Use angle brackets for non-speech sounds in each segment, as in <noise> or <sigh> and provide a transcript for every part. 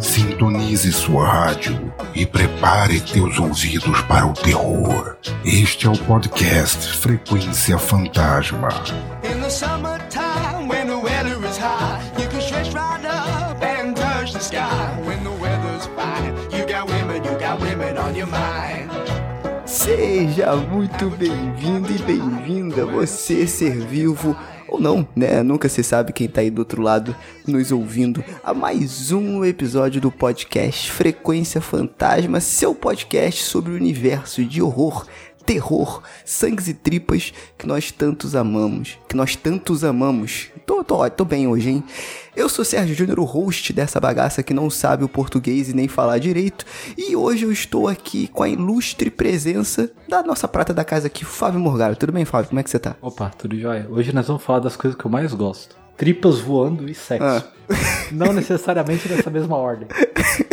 Sintonize sua rádio e prepare teus ouvidos para o terror. Este é o podcast Frequência Fantasma. Seja muito bem-vindo e bem-vinda, você ser vivo ou não, né? Nunca se sabe quem tá aí do outro lado nos ouvindo a mais um episódio do podcast Frequência Fantasma, seu podcast sobre o universo de horror, terror, sangues e tripas que nós tantos amamos, que nós tantos amamos. Tô, tô, tô bem hoje, hein? Eu sou Sérgio Júnior, o host dessa bagaça que não sabe o português e nem falar direito, e hoje eu estou aqui com a ilustre presença da nossa prata da casa aqui, Fábio Morgado. Tudo bem, Fábio? Como é que você tá? Opa, tudo jóia. Hoje nós vamos falar das coisas que eu mais gosto. Tripas voando e sexo. Ah. Não necessariamente nessa mesma ordem. <laughs>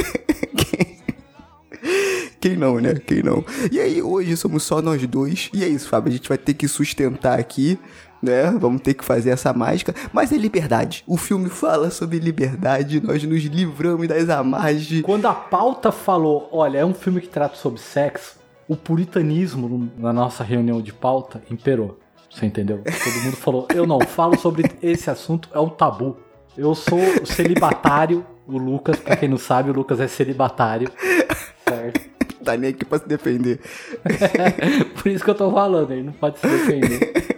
Quem não, né? Quem não? E aí, hoje somos só nós dois. E é isso, Fábio. A gente vai ter que sustentar aqui, né? Vamos ter que fazer essa mágica. Mas é liberdade. O filme fala sobre liberdade. Nós nos livramos das amarras. Quando a pauta falou, olha, é um filme que trata sobre sexo, o puritanismo na nossa reunião de pauta imperou. Você entendeu? Todo mundo falou, eu não falo sobre esse assunto, é um tabu. Eu sou celibatário, o Lucas, pra quem não sabe, o Lucas é celibatário. Certo? <laughs> Tá nem aqui pra se defender. <laughs> Por isso que eu tô falando, ele não pode se defender. <laughs>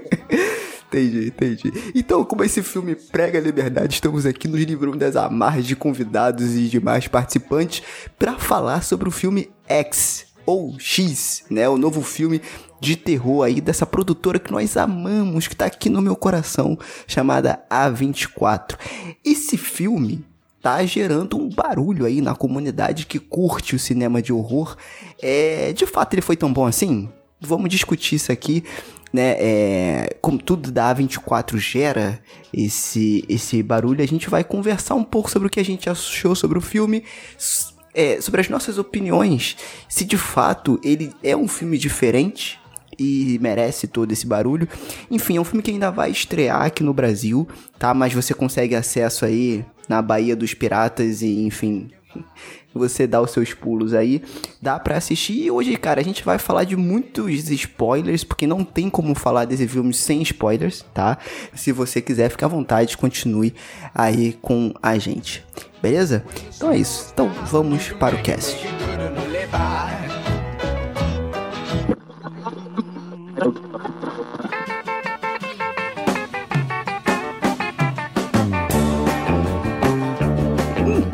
Entendi, entendi. Então, como esse filme prega a liberdade, estamos aqui nos livrando das amarras de convidados e demais participantes para falar sobre o filme X ou X, né? O novo filme de terror aí dessa produtora que nós amamos, que tá aqui no meu coração, chamada A24. Esse filme tá gerando um barulho aí na comunidade que curte o cinema de horror. É, de fato, ele foi tão bom assim? Vamos discutir isso aqui né, é, como tudo da A24 gera esse, esse barulho, a gente vai conversar um pouco sobre o que a gente achou sobre o filme, é, sobre as nossas opiniões, se de fato ele é um filme diferente e merece todo esse barulho. Enfim, é um filme que ainda vai estrear aqui no Brasil, tá? Mas você consegue acesso aí na Bahia dos Piratas e, enfim, você dá os seus pulos aí, dá pra assistir. E hoje, cara, a gente vai falar de muitos spoilers, porque não tem como falar desse filme sem spoilers, tá? Se você quiser, fique à vontade, continue aí com a gente. Beleza? Então é isso. Então vamos para o cast.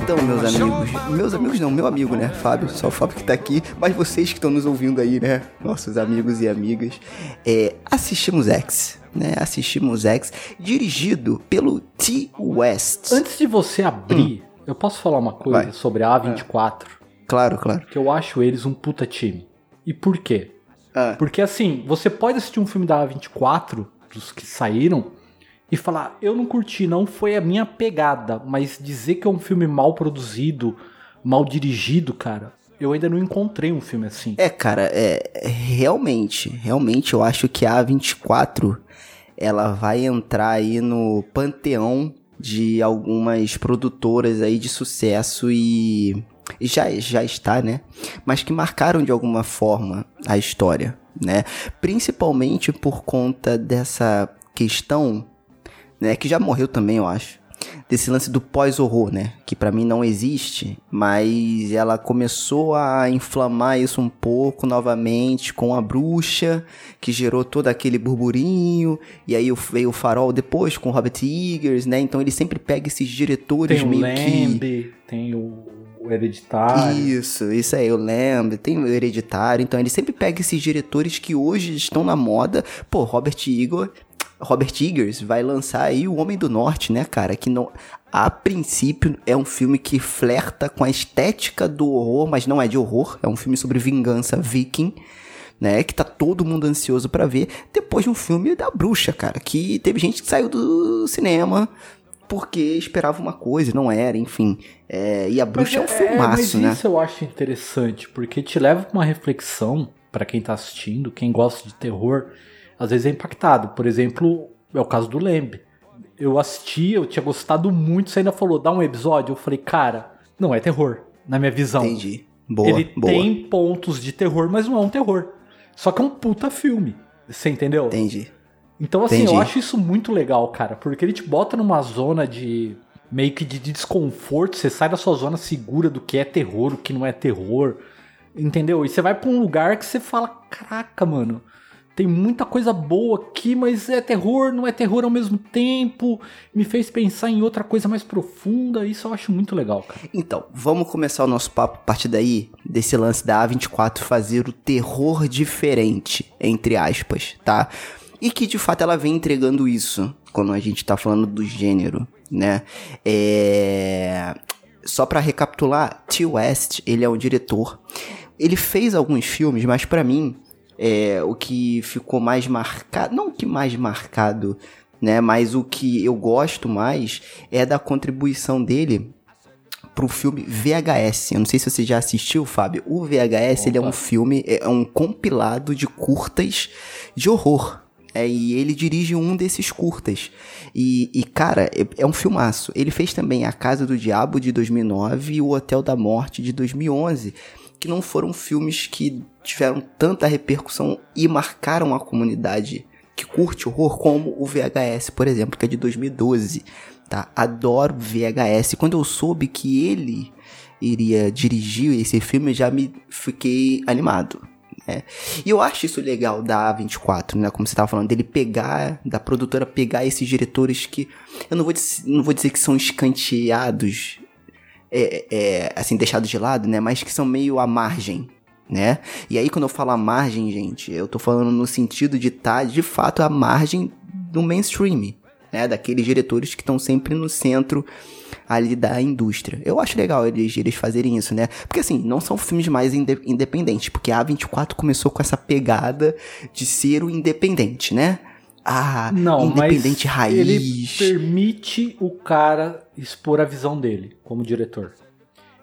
Então, meus amigos, meus amigos não, meu amigo, né, Fábio, só o Fábio que tá aqui, mas vocês que estão nos ouvindo aí, né, nossos amigos e amigas, é, assistimos X, né, assistimos X, dirigido pelo T. West. Antes de você abrir, eu posso falar uma coisa Vai. sobre a A24? Claro, claro. que eu acho eles um puta time. E por quê? Ah. Porque assim, você pode assistir um filme da A24, dos que saíram, e falar, eu não curti, não foi a minha pegada, mas dizer que é um filme mal produzido, mal dirigido, cara, eu ainda não encontrei um filme assim. É, cara, é realmente, realmente eu acho que a A24 ela vai entrar aí no panteão de algumas produtoras aí de sucesso e já já está, né? Mas que marcaram de alguma forma a história, né? Principalmente por conta dessa questão, né, que já morreu também, eu acho. Desse lance do pós-horror, né? Que pra mim não existe, mas ela começou a inflamar isso um pouco novamente com a bruxa, que gerou todo aquele burburinho, e aí veio o farol depois com o Robert Eggers, né? Então ele sempre pega esses diretores Tem o meio Lamb, tem o, o Hereditário. isso, isso aí, eu lembro. Tem o Hereditário. Então, ele sempre pega esses diretores que hoje estão na moda. Pô, Robert Igor. Robert Eggers vai lançar aí O Homem do Norte, né, cara? Que não. A princípio é um filme que flerta com a estética do horror, mas não é de horror. É um filme sobre vingança viking. Né, que tá todo mundo ansioso pra ver. Depois de um filme da bruxa, cara. Que teve gente que saiu do cinema porque esperava uma coisa, e não era, enfim. É, e a bruxa é, um filmaço, mas né? Isso eu acho interessante, porque te leva pra uma reflexão pra quem tá assistindo, quem gosta de terror, às vezes é impactado. Por exemplo, é o caso do Lamb. eu assisti, eu tinha gostado muito, você ainda falou, dá um episódio. Eu falei, cara, não é terror, na minha visão. Entendi. Boa, Ele boa. tem pontos de terror, mas não é um terror. Só que é um puta filme. Você entendeu? Entendi. Então, assim, Entendi. eu acho isso muito legal, cara, porque ele te bota numa zona de meio que de desconforto, você sai da sua zona segura do que é terror, o que não é terror, entendeu? E você vai pra um lugar que você fala, caraca, mano, tem muita coisa boa aqui, mas é terror, não é terror ao mesmo tempo, me fez pensar em outra coisa mais profunda, isso eu acho muito legal, cara. Então, vamos começar o nosso papo a partir daí, desse lance da A24 fazer o terror diferente, entre aspas, tá? E que de fato ela vem entregando isso, quando a gente tá falando do gênero, né? É... Só pra recapitular, T. West, ele é um diretor. Ele fez alguns filmes, mas pra mim, é, o que ficou mais marcado, não o que mais marcado, né? Mas o que eu gosto mais é da contribuição dele pro filme VHS. Eu não sei se você já assistiu, Fábio. O VHS, ele é um filme, é um compilado de curtas de horror. É, e ele dirige um desses curtas. E, e, cara, é, é um filmaço. Ele fez também A Casa do Diabo de 2009 e O Hotel da Morte de 2011, que não foram filmes que tiveram tanta repercussão e marcaram a comunidade que curte horror como o VHS, por exemplo, que é de 2012 tá? Adoro VHS. Quando eu soube que ele iria dirigir esse filme, já me fiquei animado. Né? E eu acho isso legal da A24, né? Como você estava falando, dele pegar, da produtora pegar esses diretores que eu não vou, não vou dizer que são escanteados, é, é, assim, deixados de lado, né? Mas que são meio à margem. Né? E aí, quando eu falo à margem, gente, eu tô falando no sentido de estar de fato à margem do mainstream, né, daqueles diretores que estão sempre no centro ali da indústria. Eu acho legal eles, eles fazerem isso, né? Porque assim, não são filmes mais inde independentes, porque a A24 começou com essa pegada de ser o independente, né? Ah, Não, independente mas raiz. ele permite o cara expor a visão dele como diretor.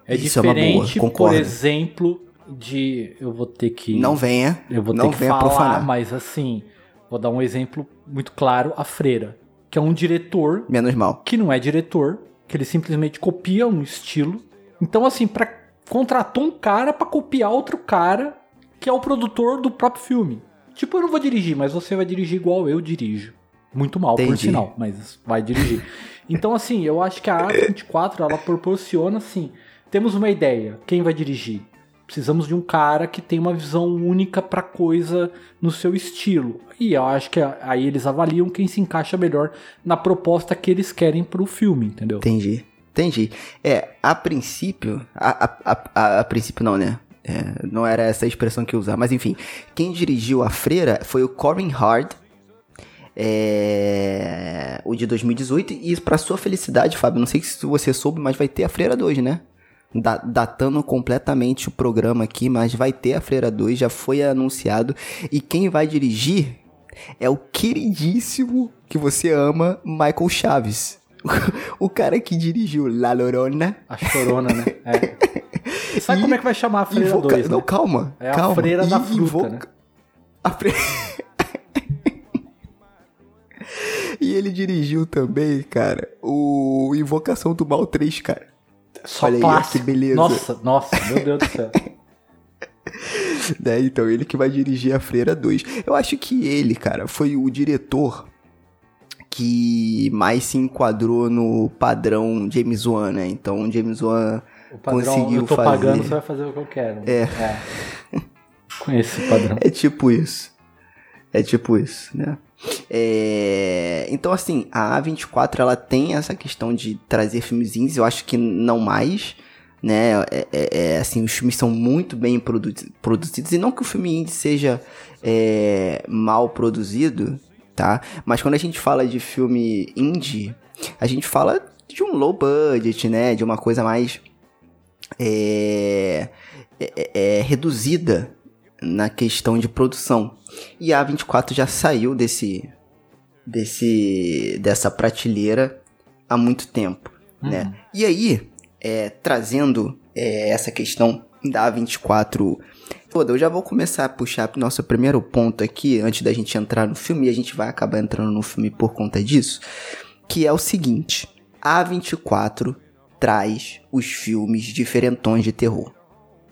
É Isso é uma boa, diferente, por exemplo, de eu vou ter que Não venha, eu vou ter que falar, profanar. mas assim, vou dar um exemplo muito claro, a Freira, que é um diretor Menos mal. que não é diretor, que ele simplesmente copia um estilo. Então assim, para contratou um cara pra copiar outro cara que é o produtor do próprio filme. Tipo, eu não vou dirigir, mas você vai dirigir igual eu dirijo. Muito mal, por Entendi. sinal, mas vai dirigir. <laughs> Então, assim, eu acho que a A24, ela proporciona, assim, temos uma ideia, quem vai dirigir? Precisamos de um cara que tem uma visão única pra coisa no seu estilo. E eu acho que aí eles avaliam quem se encaixa melhor na proposta que eles querem pro filme, entendeu? Entendi. Entendi. É, a princípio. A, a, a, a- princípio não, né? É, não era essa a expressão que eu usava, mas enfim. Quem dirigiu a freira foi o Corin Hard. É, o de 2018. E pra sua felicidade, Fábio, não sei se você soube, mas vai ter a Freira 2, né? Da- datando completamente o programa aqui, mas vai ter a Freira 2, já foi anunciado. E quem vai dirigir é o queridíssimo que você ama, Michael Chaves. <laughs> O cara que dirigiu La Llorona. A chorona, né? <laughs> É. Sabe E como é que vai chamar a Freira invoca- 2, Não, né? calma. É a calma. freira E da fruta, invoca- né? a fre- <laughs> e ele dirigiu também, cara, o Invocação do Mal 3, cara. Só Olha aí, clássico. que beleza. Nossa, nossa, meu Deus do céu. <laughs> né? Então ele que vai dirigir a Freira 2. Eu acho que ele, cara, foi o diretor que mais se enquadrou no padrão James Wan, né? Então James Wan O padrão, conseguiu eu tô fazer. pagando, você vai fazer o que eu quero. É. Conheço esse padrão. <laughs> É tipo isso. É tipo isso, né? É, Então, assim, a A24 ela tem essa questão de trazer filmes indies, eu acho que não mais, né? É, é- é, assim, os filmes são muito bem produ- produzidos, e não que o filme indie seja é, mal produzido, tá? Mas quando a gente fala de filme indie, a gente fala de um low budget, né? De uma coisa mais é, é- é reduzida na questão de produção. E a A24 já saiu desse, desse dessa prateleira há muito tempo, né? E aí, é, trazendo é, essa questão da A24, foda, eu já vou começar a puxar pro nosso primeiro ponto aqui, antes da gente entrar no filme, e a gente vai acabar entrando no filme por conta disso, que é o seguinte: a 24 traz os filmes diferentões de terror.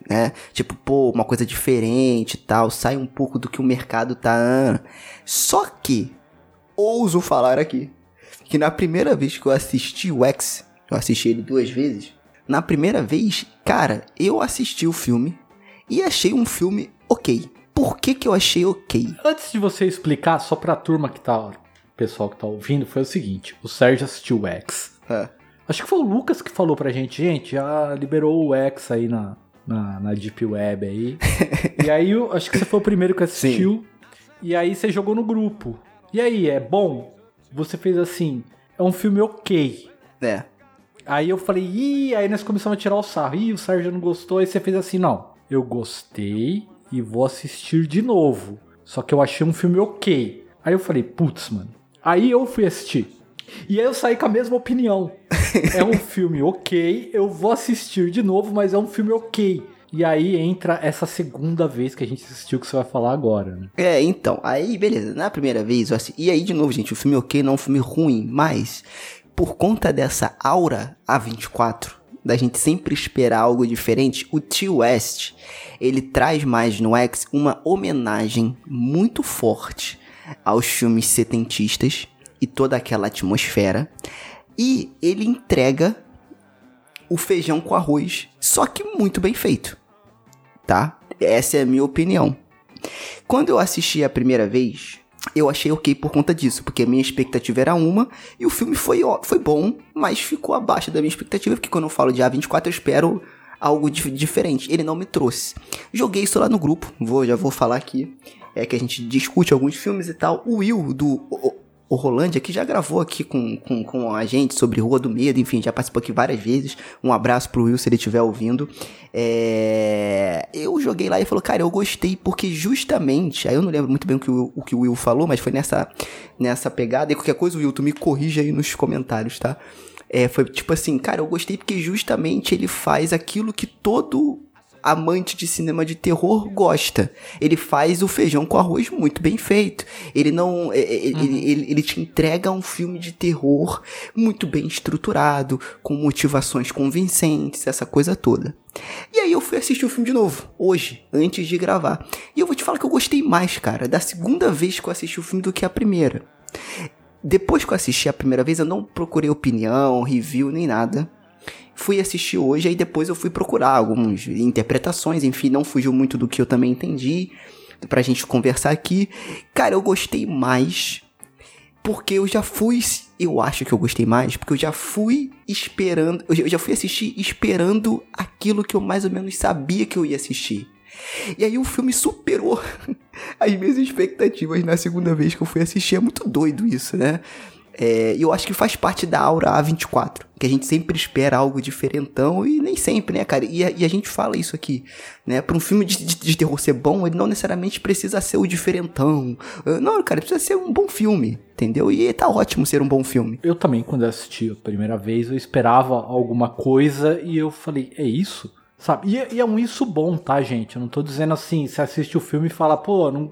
Né? Tipo, pô, uma coisa diferente e tal, sai um pouco do que o mercado tá. ah. Só que, ouso falar aqui, que na primeira vez que eu assisti o X, eu assisti ele duas vezes. Na primeira vez, cara, eu assisti o filme e achei um filme ok. Por que, que eu achei ok? Antes de você explicar, só pra turma que tá, o pessoal que tá ouvindo, foi o seguinte: o Sérgio assistiu o X. Ah, Acho que foi o Lucas que falou pra gente, gente, já liberou o X aí na, na, na Deep Web aí. <laughs> e aí, eu acho que você foi o primeiro que assistiu. E aí você jogou no grupo. E aí, é bom? Você fez assim, é um filme ok. é. Aí eu falei, ih, aí nós começamos a tirar o sarro. Ih, o Sérgio não gostou. Aí você fez assim, não. Eu gostei e vou assistir de novo. Só que eu achei um filme ok. Aí eu falei, putz, mano. Aí eu fui assistir. E aí eu saí com a mesma opinião. <laughs> É um filme ok, eu vou assistir de novo, mas é um filme ok. E aí entra essa segunda vez que a gente assistiu que você vai falar agora, né? É, então, aí beleza, na primeira vez, eu assi- e aí de novo, gente, o filme ok não é um filme ruim, mas por conta dessa aura A24, da gente sempre esperar algo diferente, o T. West, ele traz mais no X uma homenagem muito forte aos filmes setentistas e toda aquela atmosfera, e ele entrega o feijão com arroz, só que muito bem feito, tá? Essa é a minha opinião. Quando eu assisti a primeira vez, eu achei ok por conta disso, porque a minha expectativa era uma e o filme foi, foi bom, mas ficou abaixo da minha expectativa, porque quando eu falo de A24 eu espero algo dif- diferente. Ele não me trouxe. Joguei isso lá no grupo, vou, já vou falar aqui, é que a gente discute alguns filmes e tal. O Will do o- Rolândia, que já gravou aqui com, com, com a gente sobre Rua do Medo, enfim, já participou aqui várias vezes. Um abraço pro Will se ele estiver ouvindo. É, Eu joguei lá e falou, cara, eu gostei porque justamente, aí eu não lembro muito bem o que o, o que o Will falou, mas foi nessa, nessa pegada. E qualquer coisa, Will, tu me corrija aí nos comentários, tá? É, foi tipo assim, cara, eu gostei porque justamente ele faz aquilo que todo amante de cinema de terror gosta. Ele faz o feijão com arroz muito bem feito. Ele não. é, é, Ele, ele, ele te entrega um filme de terror muito bem estruturado, com motivações convincentes, essa coisa toda. E aí eu fui assistir o filme de novo, hoje, antes de gravar. E eu vou te falar que eu gostei mais, cara, da segunda vez que eu assisti o filme do que a primeira. Depois que eu assisti a primeira vez, eu não procurei opinião, review, nem nada. Fui assistir hoje, aí depois eu fui procurar algumas interpretações, enfim, não fugiu muito do que eu também entendi, pra gente conversar aqui. Cara, eu gostei mais, porque eu já fui, eu acho que eu gostei mais, porque eu já fui esperando, eu já- fui assistir esperando aquilo que eu mais ou menos sabia que eu ia assistir. E aí o filme superou <laughs> as minhas expectativas na segunda vez que eu fui assistir. É muito doido isso, né? É, E eu acho que faz parte da aura A24, que a gente sempre espera algo diferentão e nem sempre, né, cara? E a, e a gente fala isso aqui, né? Pra um filme de, de- de terror ser bom, ele não necessariamente precisa ser o diferentão. Uh, Não, cara, precisa ser um bom filme, entendeu? E tá ótimo ser um bom filme. Eu também, quando eu assisti a primeira vez, eu esperava alguma coisa e eu falei, é isso? Sabe? E, é- e é um isso bom, tá, gente? Eu não tô dizendo assim, você assiste o filme e fala, pô, não...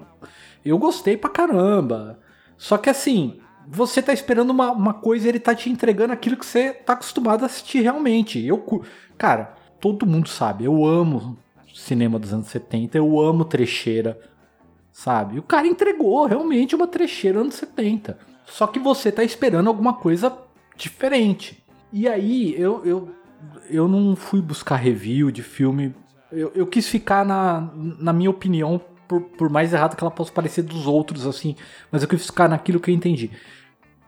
eu gostei pra caramba. Só que assim, você tá esperando uma, uma coisa e ele tá te entregando aquilo que você tá acostumado a assistir realmente. Eu, cara, todo mundo sabe, eu amo cinema dos anos 70, eu amo trecheira, sabe? O cara entregou realmente uma trecheira anos 70. Só que você tá esperando alguma coisa diferente. E aí eu, eu, eu não fui buscar review de filme. Eu, eu quis ficar na, na minha opinião, por, por mais errado que ela possa parecer dos outros, assim. Mas eu quis ficar naquilo que eu entendi.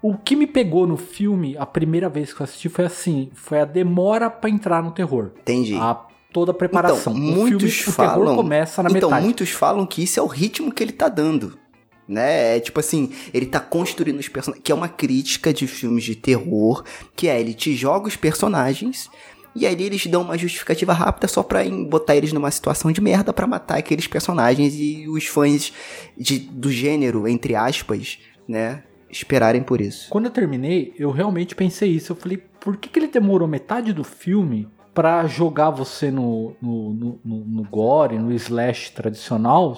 O que me pegou no filme, a primeira vez que eu assisti, foi assim: foi a demora pra entrar no terror. Entendi. A, toda a preparação. Então, o muitos filme, falam. o terror começa na então, metade. muitos falam que isso é o ritmo que ele tá dando. Né? É tipo assim, ele tá construindo os personagens. Que é uma crítica de filmes de terror. Que é, ele te joga os personagens. E aí eles dão uma justificativa rápida só pra botar eles numa situação de merda pra matar aqueles personagens e os fãs de, do gênero, entre aspas, né? Esperarem por isso. Quando eu terminei, eu realmente pensei isso. Eu falei, por que, que ele demorou metade do filme pra jogar você no, no, no, no gore, no slash tradicional,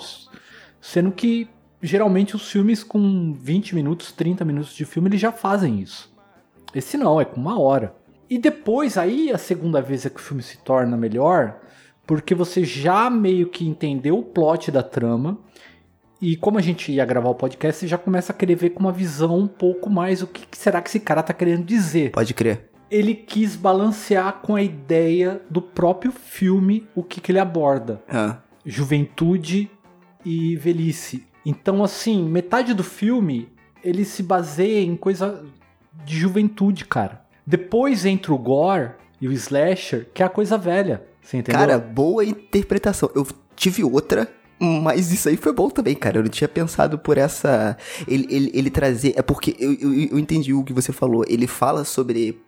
sendo que geralmente os filmes com 20 minutos, 30 minutos de filme, eles já fazem isso. Esse não, é com uma hora. E depois, aí a segunda vez é que o filme se torna melhor, porque você já meio que entendeu o plot da trama. E como a gente ia gravar o podcast, você já começa a querer ver com uma visão um pouco mais o que será que esse cara tá querendo dizer. Pode crer. Ele quis balancear com a ideia do próprio filme o que, que ele aborda Ah, juventude e velhice. Então, assim, metade do filme ele se baseia em coisa de juventude, cara. Depois entra o gore e o slasher, que é a coisa velha. Você entendeu? Cara, boa interpretação. Eu tive outra, mas isso aí foi bom também, cara. Eu não tinha pensado por essa. Ele, ele, ele trazer. É porque eu, eu, eu entendi o que você falou. Ele fala sobre.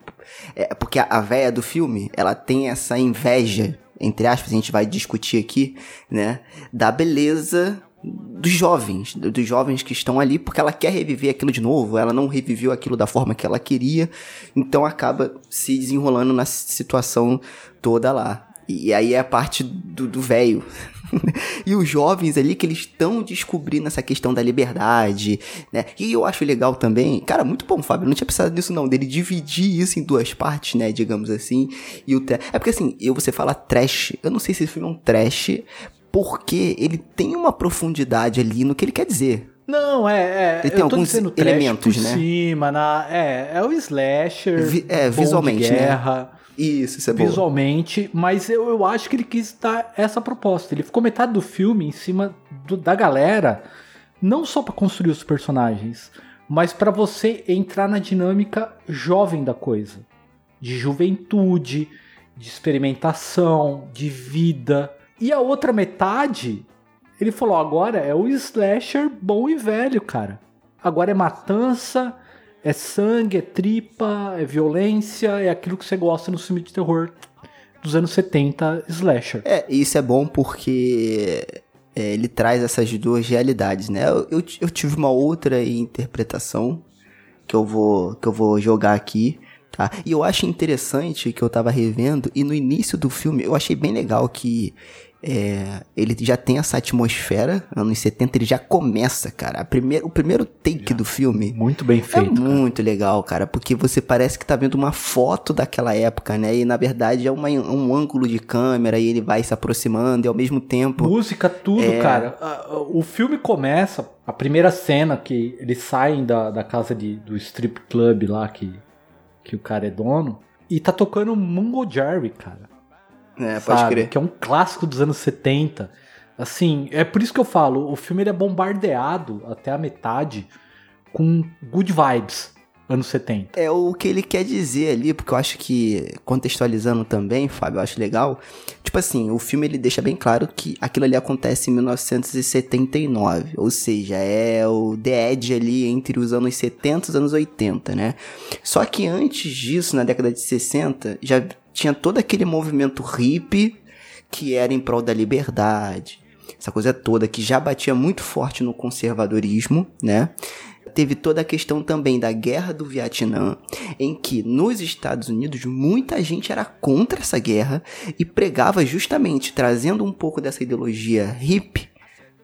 É porque a, a véia do filme, ela tem essa inveja, entre aspas, a gente vai discutir aqui, né? Da beleza dos jovens, do- dos jovens que estão ali, porque ela quer reviver aquilo de novo, ela não reviveu aquilo da forma que ela queria, então acaba se desenrolando na situação toda lá. E aí é a parte do velho. <laughs> e os jovens ali que eles estão descobrindo essa questão da liberdade, né? E eu acho legal também, cara, muito bom, Fábio, não tinha pensado nisso não, dele dividir isso em duas partes, né, digamos assim. E o tra- É porque assim, eu você fala trash, eu não sei se esse filme é um trash, porque ele tem uma profundidade ali no que ele quer dizer. Não, é. é Ele tem alguns elementos, né? cima, na, é, é o slasher. Vi- é, visualmente, né? guerra, Isso, isso é bom. visualmente, mas eu, eu acho que ele quis dar essa proposta. Ele ficou metade do filme em cima do- da galera, não só pra construir os personagens, mas pra você entrar na dinâmica jovem da coisa, de juventude, de experimentação, de vida. E a outra metade, ele falou: agora é o slasher bom e velho, cara. Agora é matança, é sangue, é tripa, é violência, é aquilo que você gosta no filme de terror dos anos 70, slasher. É, isso é bom porque é, ele traz essas duas realidades, né? Eu, eu, eu tive uma outra interpretação que eu vou que eu vou jogar aqui, tá? E eu acho interessante que eu tava revendo e no início do filme eu achei bem legal que é, ele já tem essa atmosfera, anos 70, ele já começa, cara. Primeira, o primeiro take do filme Muito bem é feito. cara. muito legal, cara, porque você parece que tá vendo uma foto daquela época, né? E na verdade é uma- um ângulo de câmera e ele vai se aproximando e ao mesmo tempo. Música, tudo, É. cara. O filme começa, a primeira cena que eles saem da, da casa de, do strip club lá, que, que o cara é dono, e tá tocando Mungo Jerry, cara. É, pode sabe? crer. Que é um clássico dos anos 70. Assim, é por isso que eu falo, o filme ele é bombardeado até a metade com good vibes, anos 70. É o que ele quer dizer ali, porque eu acho que, contextualizando também, Fábio, eu acho legal. Tipo assim, o filme ele deixa bem claro que aquilo ali acontece em 1979. Ou seja, é o The Edge ali entre os anos 70 e os anos 80, né? Só que antes disso, na década de 60, já tinha todo aquele movimento hippie que era em prol da liberdade. Essa coisa toda que já batia muito forte no conservadorismo, né? Teve toda a questão também da guerra do Vietnã, em que nos Estados Unidos muita gente era contra essa guerra e pregava justamente trazendo um pouco dessa ideologia hippie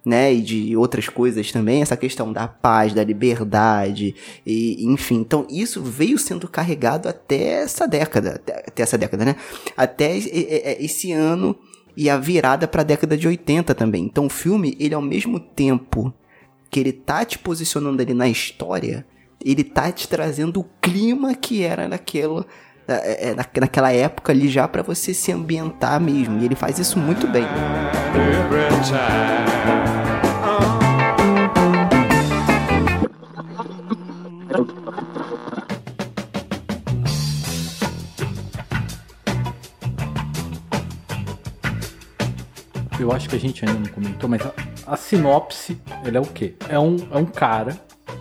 né, e de outras coisas também, essa questão da paz, da liberdade, e enfim. Então isso veio sendo carregado até essa década, até, essa década, né? Até esse ano e a virada para a década de 80 também. Então o filme, ele ao mesmo tempo que ele tá te posicionando ali na história, ele tá te trazendo o clima que era naquela na- naquela época ali já para você se ambientar mesmo. E ele faz isso muito bem. Eu acho que a gente ainda não comentou, mas a, a sinopse, ele é o quê? É um, é um cara,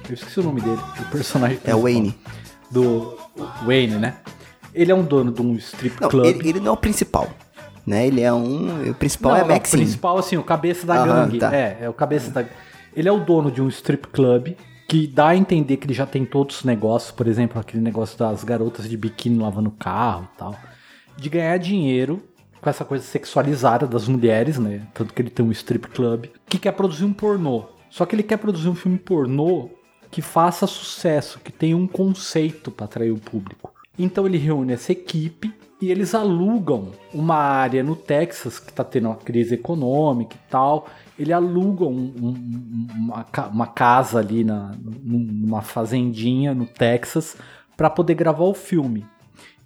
eu esqueci o nome dele, o personagem É Wayne. Do Wayne, né? Ele é um dono de um strip Não, club. ele, ele não é o principal. Né? Ele é um. O principal não, é o Maxine. O principal, assim, o cabeça da Aham, gangue. tá. É, é o cabeça da Ele é o dono de um strip club que dá a entender que ele já tem todos os negócios, por exemplo, aquele negócio das garotas de biquíni lavando carro e tal. De ganhar dinheiro com essa coisa sexualizada das mulheres, né? Tanto que ele tem um strip club, que quer produzir um pornô. Só que ele quer produzir um filme pornô que faça sucesso, que tenha um conceito para atrair o público. Então ele reúne essa equipe e eles alugam uma área no Texas que está tendo uma crise econômica e tal. Ele alugam um, um, uma, uma, casa ali na, numa fazendinha no Texas para poder gravar o filme.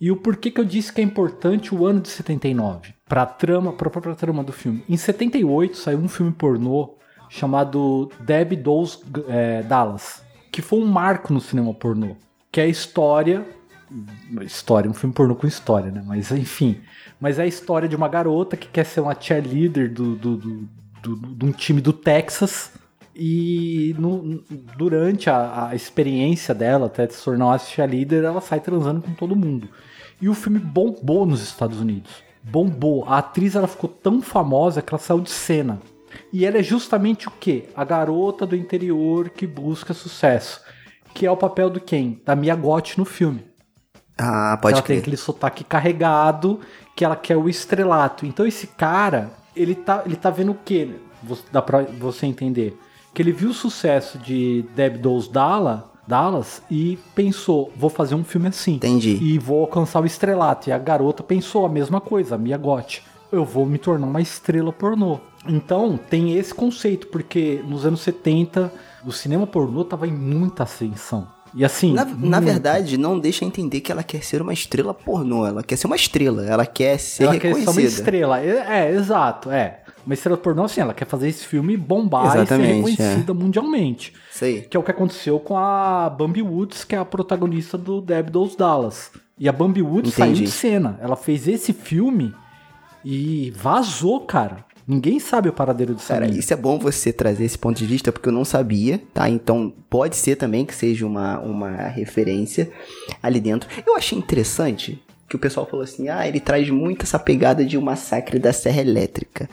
E o porquê que eu disse que é importante o ano de 79 para trama, para a própria trama do filme. Em 78 saiu um filme pornô chamado Deb Dolls é, Dallas, que foi um marco no cinema pornô, que é a história história, um filme pornô com história, né? Mas enfim, mas é a história de uma garota que quer ser uma cheerleader do, do, do, do, de um time do Texas e no, durante a, a, experiência dela até se tornar uma cheerleader, ela sai transando com todo mundo. E o filme bombou nos Estados Unidos. Bombou. A atriz ela ficou tão famosa que ela saiu de cena. E ela é justamente o que? A garota do interior que busca sucesso. Que é o papel do quem? Da Mia Gotti no filme. Ah, pode ela crer. tem aquele sotaque carregado, que ela quer o estrelato. Então esse cara, ele tá, ele tá vendo o quê? Dá pra você entender. Que ele viu o sucesso de Deb Does Dallas, Dallas e pensou, vou fazer um filme assim. Entendi. E vou alcançar o estrelato. E a garota pensou a mesma coisa, a Mia Gotti. Eu vou me tornar uma estrela pornô. Então, tem esse conceito, porque nos anos 70, o cinema pornô tava em muita ascensão. E assim. Na, na, verdade, não deixa entender que ela quer ser uma estrela pornô. Ela quer ser uma estrela. Ela quer ser ela reconhecida. Quer ser uma estrela. É, é, exato. É. Uma estrela pornô, assim, ela quer fazer esse filme bombar Exatamente, e ser reconhecida é. mundialmente. Aí. Que é o que aconteceu com a Bambi Woods, que é a protagonista do Does Dallas. E a Bambi Woods Entendi. saiu de cena. Ela fez esse filme e vazou, cara. Ninguém sabe o paradeiro dessa Cara, menina. isso é bom você trazer esse ponto de vista, porque eu não sabia, tá? Então, pode ser também que seja uma, uma referência ali dentro. Eu achei interessante que o pessoal falou assim, ah, ele traz muito essa pegada de um massacre da Serra Elétrica.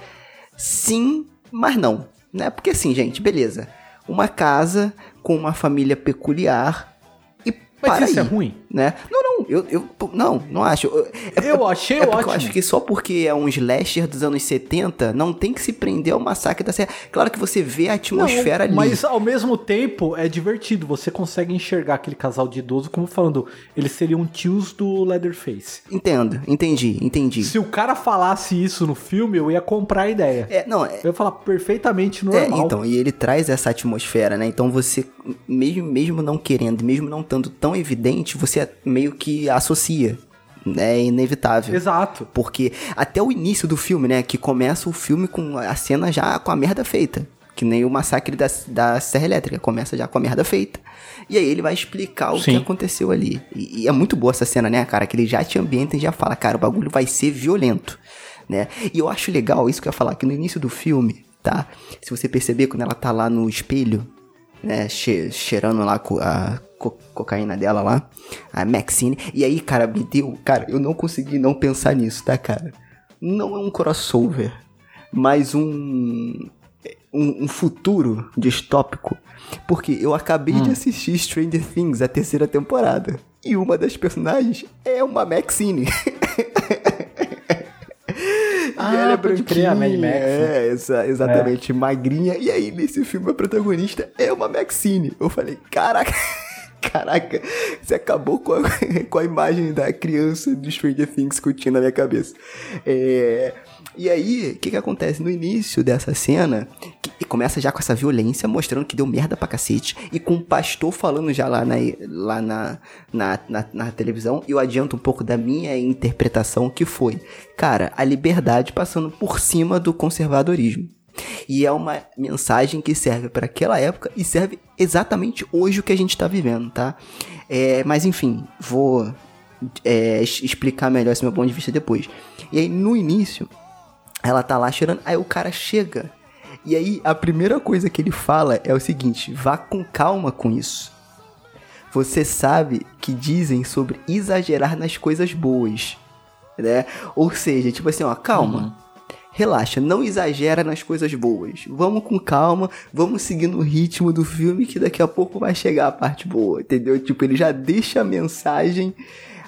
Sim, mas não, né? Porque assim, gente, beleza. Uma casa com uma família peculiar e Mas para isso aí, é ruim? né? Não, não, eu, eu não, não acho. Eu, é Eu achei é ótimo. eu acho que só porque é um slasher dos anos 70, não tem que se prender ao massacre da Serra. Claro que você vê a atmosfera Não, ali. Mas ao mesmo tempo é divertido. Você consegue enxergar aquele casal de idoso como falando, eles seriam tios do Leatherface. Entendo, entendi, entendi. Se o cara falasse isso no filme, eu ia comprar a ideia. É, não, é, Eu ia falar perfeitamente é, normal. então, e ele traz essa atmosfera, né? Então você, mesmo, mesmo não querendo, mesmo não estando tão evidente, você meio que associa. né? É inevitável. Exato. Porque até o início do filme, né? Que começa o filme com a cena já com a merda feita. Que nem o massacre da, da Serra Elétrica. Começa já com a merda feita. E aí ele vai explicar o Sim. que aconteceu ali. E, e é muito boa essa cena, né, cara? Que ele já te ambienta e já fala, cara, o bagulho vai ser violento. Né? E eu acho legal isso que eu ia falar, que no início do filme, tá? Se você perceber, quando ela tá lá no espelho, né, che- cheirando lá a co- cocaína dela lá, a Maxine. E aí, cara, me deu. Cara, eu não consegui não pensar nisso, tá, cara? Não é um crossover, mas um. Um, um futuro distópico. Porque eu acabei de assistir Stranger Things, a terceira temporada. E uma das personagens é uma Maxine. <laughs> E Ah, ela é pode crer, a Mad branquinha, Max, né? É, exa- exatamente, magrinha. E aí, nesse filme, a protagonista é uma Maxine. Eu falei, caraca, <laughs> caraca, você acabou com a, <laughs> com a imagem da criança do Stranger Things que eu tinha na minha cabeça. É, e aí, o que que acontece? No início dessa cena, que, começa já com essa violência, mostrando que deu merda pra cacete, e com o pastor falando já lá na, lá na, na, na, na televisão, eu adianto um pouco da minha interpretação, que foi, cara, a liberdade passando por cima do conservadorismo. E é uma mensagem que serve para aquela época e serve exatamente hoje o que a gente tá vivendo, tá? É, mas enfim, vou é, explicar melhor esse meu ponto de vista depois. E aí, no início, ela tá lá cheirando, aí o cara chega. E aí, a primeira coisa que ele fala é o seguinte: vá com calma com isso. Você sabe que dizem sobre exagerar nas coisas boas, né? Ou seja, tipo assim, ó, calma. Relaxa, não exagera nas coisas boas. Vamos com calma, vamos seguir no ritmo do filme que daqui a pouco vai chegar a parte boa, entendeu? Tipo, ele já deixa a mensagem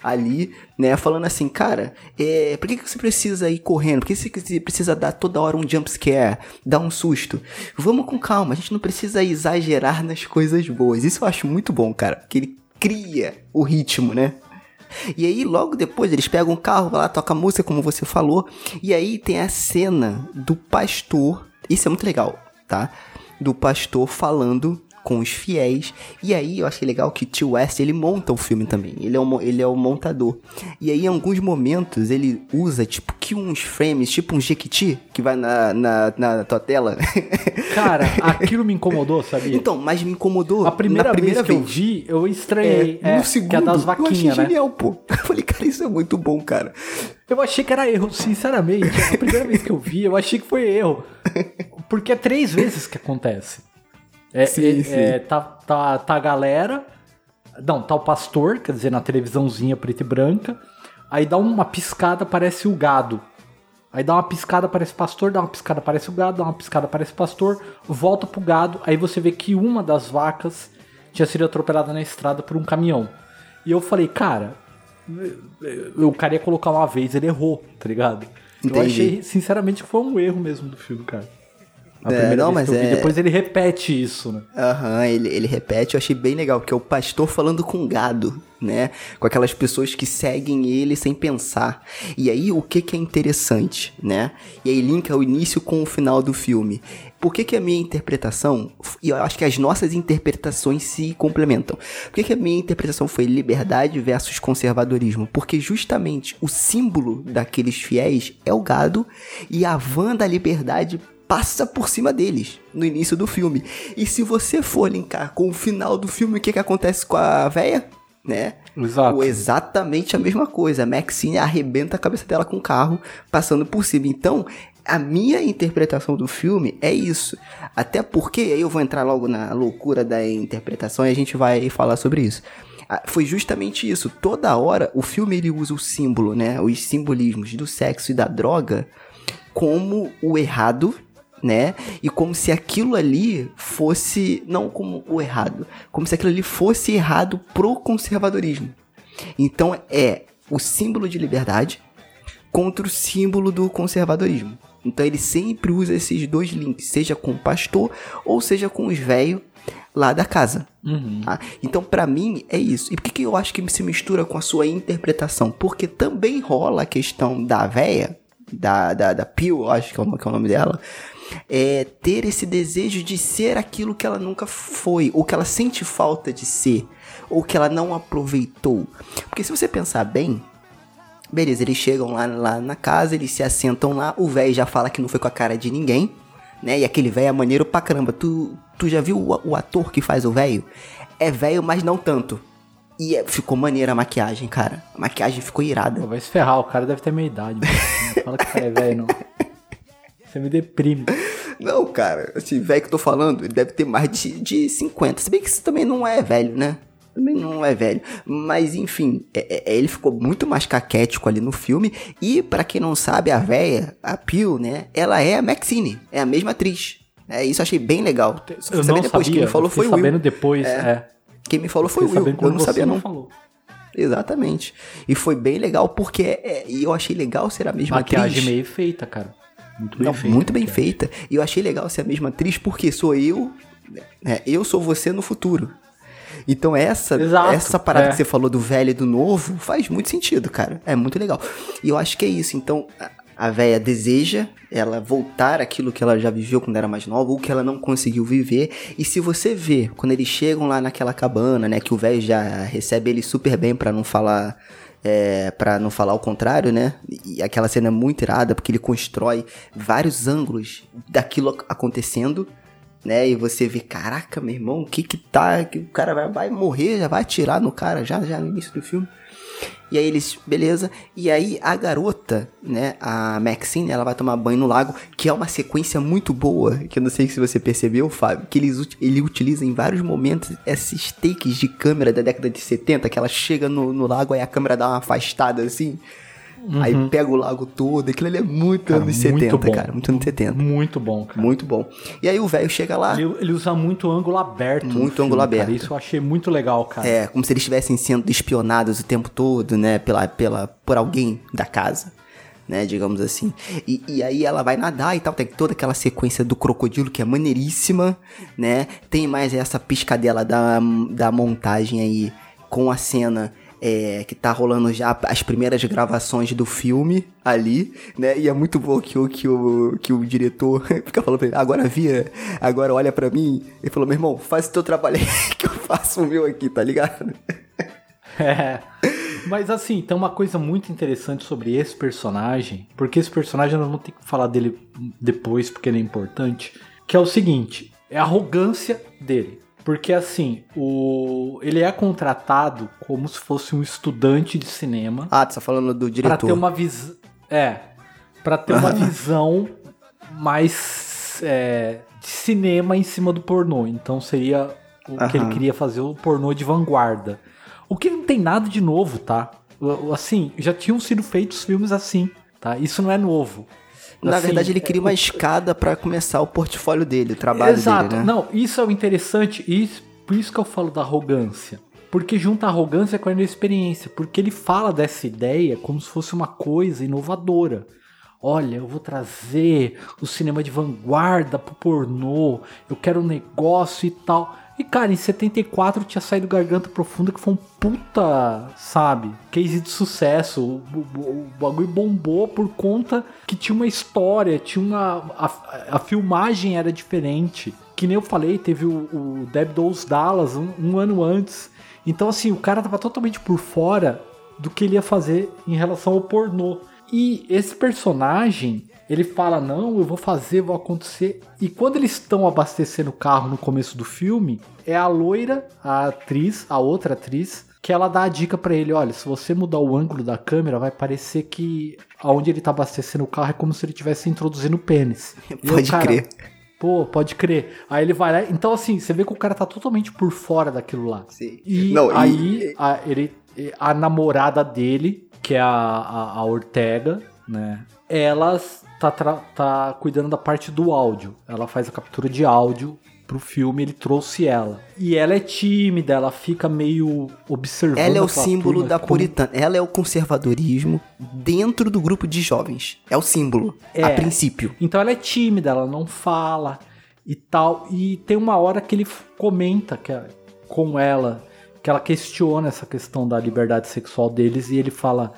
ali, né? Falando assim, cara, é, por que, que você precisa ir correndo? Por que você precisa dar toda hora um jump scare, dar um susto? Vamos com calma, a gente não precisa exagerar nas coisas boas. Isso eu acho muito bom, cara, que ele cria o ritmo, né? E aí, logo depois, eles pegam um carro, vai lá, toca música, como você falou. E aí tem a cena do pastor. Isso é muito legal, tá? Do pastor falando com os fiéis. E aí eu achei legal que Tio West ele monta o filme também. Ele é, o, ele é o montador. E aí em alguns momentos ele usa tipo que uns frames, tipo um jequiti que vai na, na, na tua tela. <laughs> Cara, aquilo me incomodou, sabia? Então, mas me incomodou. A primeira, na primeira vez que vez eu vi, eu estranhei. É, no segundo, que é das eu achei vaquinhas, né? genial, pô. Eu falei, cara, isso é muito bom, cara. Eu achei que era erro, sinceramente. A primeira vez que eu vi, eu achei que foi erro. <laughs> Porque é três vezes que acontece. É, Sim, é- sim. é, tá, tá, tá a galera. Não, tá o pastor, quer dizer, na televisãozinha preta e branca. Aí dá uma piscada, aparece o gado. Aí dá uma piscada, aparece o pastor, dá uma piscada, aparece o gado, dá uma piscada, aparece o pastor, volta pro gado. Aí você vê que uma das vacas tinha sido atropelada na estrada por um caminhão. E eu falei, cara, o cara ia colocar uma vez, ele errou, tá ligado? Eu Entendi. achei, sinceramente, que foi um erro mesmo do filme, cara. A É, primeira não, vez mas que é- depois ele repete isso, né? Aham, ele, ele repete, eu achei bem legal, porque é o pastor falando com gado, né? Com aquelas pessoas que seguem ele sem pensar. E aí, o que que é interessante, né? E aí linka o início com o final do filme. Por que que a minha interpretação, e eu acho que as nossas interpretações se complementam. Por que que a minha interpretação foi liberdade versus conservadorismo? Porque justamente o símbolo daqueles fiéis é o gado e a van da liberdade passa por cima deles no início do filme. E se você for linkar com o final do filme, o que que acontece com a véia? Né? Exato. Exatamente a mesma coisa. A Maxine arrebenta a cabeça dela com o carro, passando por cima. Então, a minha interpretação do filme é isso. Até porque, aí eu vou entrar logo na loucura da interpretação e a gente vai falar sobre isso. Ah, Foi justamente isso. Toda hora o filme ele usa o símbolo, né? Os simbolismos do sexo e da droga como o errado, né? E como se aquilo ali fosse. Não como o errado. Como se aquilo ali fosse errado pro conservadorismo. Então é o símbolo de liberdade contra o símbolo do conservadorismo. Então ele sempre usa esses dois links, seja com o pastor ou seja com os velhos lá da casa. tá? Então pra mim é isso. E por que, que eu acho que se mistura com a sua interpretação? Porque também rola a questão da véia, da, da, da Pio, acho que é, o, que é o nome dela, é ter esse desejo de ser aquilo que ela nunca foi, ou que ela sente falta de ser, ou que ela não aproveitou. Porque se você pensar bem, Beleza, eles chegam lá, lá na casa, eles se assentam lá, o velho já fala que não foi com a cara de ninguém, né? E aquele velho é maneiro pra caramba. Tu, tu já viu o, o ator que faz o velho? É velho, mas não tanto. E é- ficou maneira a maquiagem, cara. A maquiagem ficou irada. Pô, vai se ferrar, o cara deve ter meia idade. mano. Não fala que o cara é velho, não. <laughs> Você me deprime. Não, cara, esse velho que eu tô falando, ele deve ter mais de, de 50. Se bem que isso também não é velho, né? Também não é velho. Mas, enfim, é- é- ele ficou muito mais caquético ali no filme. E, pra quem não sabe, a véia, a Pio, né? Ela é a Maxine. É a mesma atriz. É, isso eu achei bem legal. Só Eu não depois. sabia, Quem me falou foi o Will. sabendo depois, é. Quem me falou foi o Will. Eu não sabia, não falou. Exatamente. E foi bem legal porque é, e eu achei legal ser a mesma Maquiagem atriz. meio feita, cara. Muito bem Não, feita. muito bem feita. E eu achei legal ser a mesma atriz porque sou eu, né, eu sou você no futuro. Então essa Exato, essa parada é. que você falou do velho e do novo faz muito sentido, cara. É muito legal. E eu acho que é isso. Então a- a véia deseja ela voltar aquilo que ela já viveu quando era mais nova ou que ela não conseguiu viver. E se você vê quando eles chegam lá naquela cabana, né, que o velho já recebe ele super bem pra não falar é, para não falar o contrário, né? E aquela cena é muito irada porque ele constrói vários ângulos daquilo ac- acontecendo, né? E você vê, caraca, meu irmão, o que que tá? Que o cara vai, vai morrer, já vai atirar no cara já, já no início do filme. E aí eles, beleza. E aí a garota, né, a Maxine, ela vai tomar banho no lago, que é uma sequência muito boa, que eu não sei se você percebeu, Fábio, que eles, ele utiliza em vários momentos esses takes de câmera da década de 70, que ela chega no, no lago, aí a câmera dá uma afastada assim. Aí pega o lago todo. Aquilo ali é muito Cara, anos muito 70, bom. cara. Muito anos 70. Muito bom, cara. Muito bom. E aí o velho chega lá. Ele, ele usa muito ângulo aberto. Muito filme, ângulo cara. aberto. Isso eu achei muito legal, cara. É, como se eles estivessem sendo espionados o tempo todo, né? Pela, pela, por alguém da casa, né? Digamos assim. E, e aí ela vai nadar e tal. Tem toda aquela sequência do crocodilo que é maneiríssima, né? Tem mais essa piscadela da, da montagem aí com a cena. É, que tá rolando já as primeiras gravações do filme ali, né? E é muito bom que o, que o, que o diretor <laughs> fica falando pra ele, agora vira, agora olha pra mim. Ele falou, meu irmão, faz o teu trabalho aí <laughs> que eu faço o meu aqui, tá ligado? É. Mas assim, tem uma coisa muito interessante sobre esse personagem, porque esse personagem nós vamos ter que falar dele depois, porque ele é importante, que é o seguinte, é a arrogância dele. Porque assim, o ele é contratado como se fosse um estudante de cinema Ah, tu tá falando do diretor. ter uma visão, é, para ter uma visão mais é, de cinema em cima do pornô. Então seria o que ele queria fazer o pornô de vanguarda. O que não tem nada de novo, tá? Assim, já tinham sido feitos filmes assim, tá? Isso não é novo. Na Assim, verdade, ele queria uma escada pra começar o portfólio dele, o trabalho Exato. dele, né? Não, isso é o interessante. E por isso que eu falo da arrogância. Porque junta a arrogância com a inexperiência. Porque ele fala dessa ideia como se fosse uma coisa inovadora. Olha, eu vou trazer o cinema de vanguarda pro pornô. Eu quero um negócio e tal. E cara, em 74 tinha saído Garganta Profunda, que foi um puta, sabe, case de sucesso. O, o- o bagulho bombou por conta que tinha uma história, tinha uma. A, a filmagem era diferente. Que nem eu falei, teve o, o Dead Dolls Dallas um, um ano antes. Então, assim, o cara tava totalmente por fora do que ele ia fazer em relação ao pornô. E esse personagem, ele fala: Não, eu vou fazer, vou acontecer. E quando eles estão abastecendo o carro no começo do filme, é a loira, a atriz, a outra atriz, que ela dá a dica pra ele: Olha, se você mudar o ângulo da câmera, vai parecer que aonde ele tá abastecendo o carro é como se ele estivesse introduzindo o pênis. E Pode cara, crer. Pô, pode crer. Aí ele vai lá. Então, assim, você vê que o cara tá totalmente por fora daquilo lá. Sim. E Não, e- aí a, ele, a namorada dele, que é a, a, a Ortega, né? Ela tá, tá cuidando da parte do áudio. Ela faz a captura de áudio pro filme, ele trouxe ela. E ela é tímida, ela fica meio observando. Ela é o símbolo turma, da como- puritana. Ela é o conservadorismo dentro do grupo de jovens. É o símbolo, a É. princípio. Então ela é tímida, ela não fala e tal. E tem uma hora que ele comenta que é com ela, que ela questiona essa questão da liberdade sexual deles e ele fala: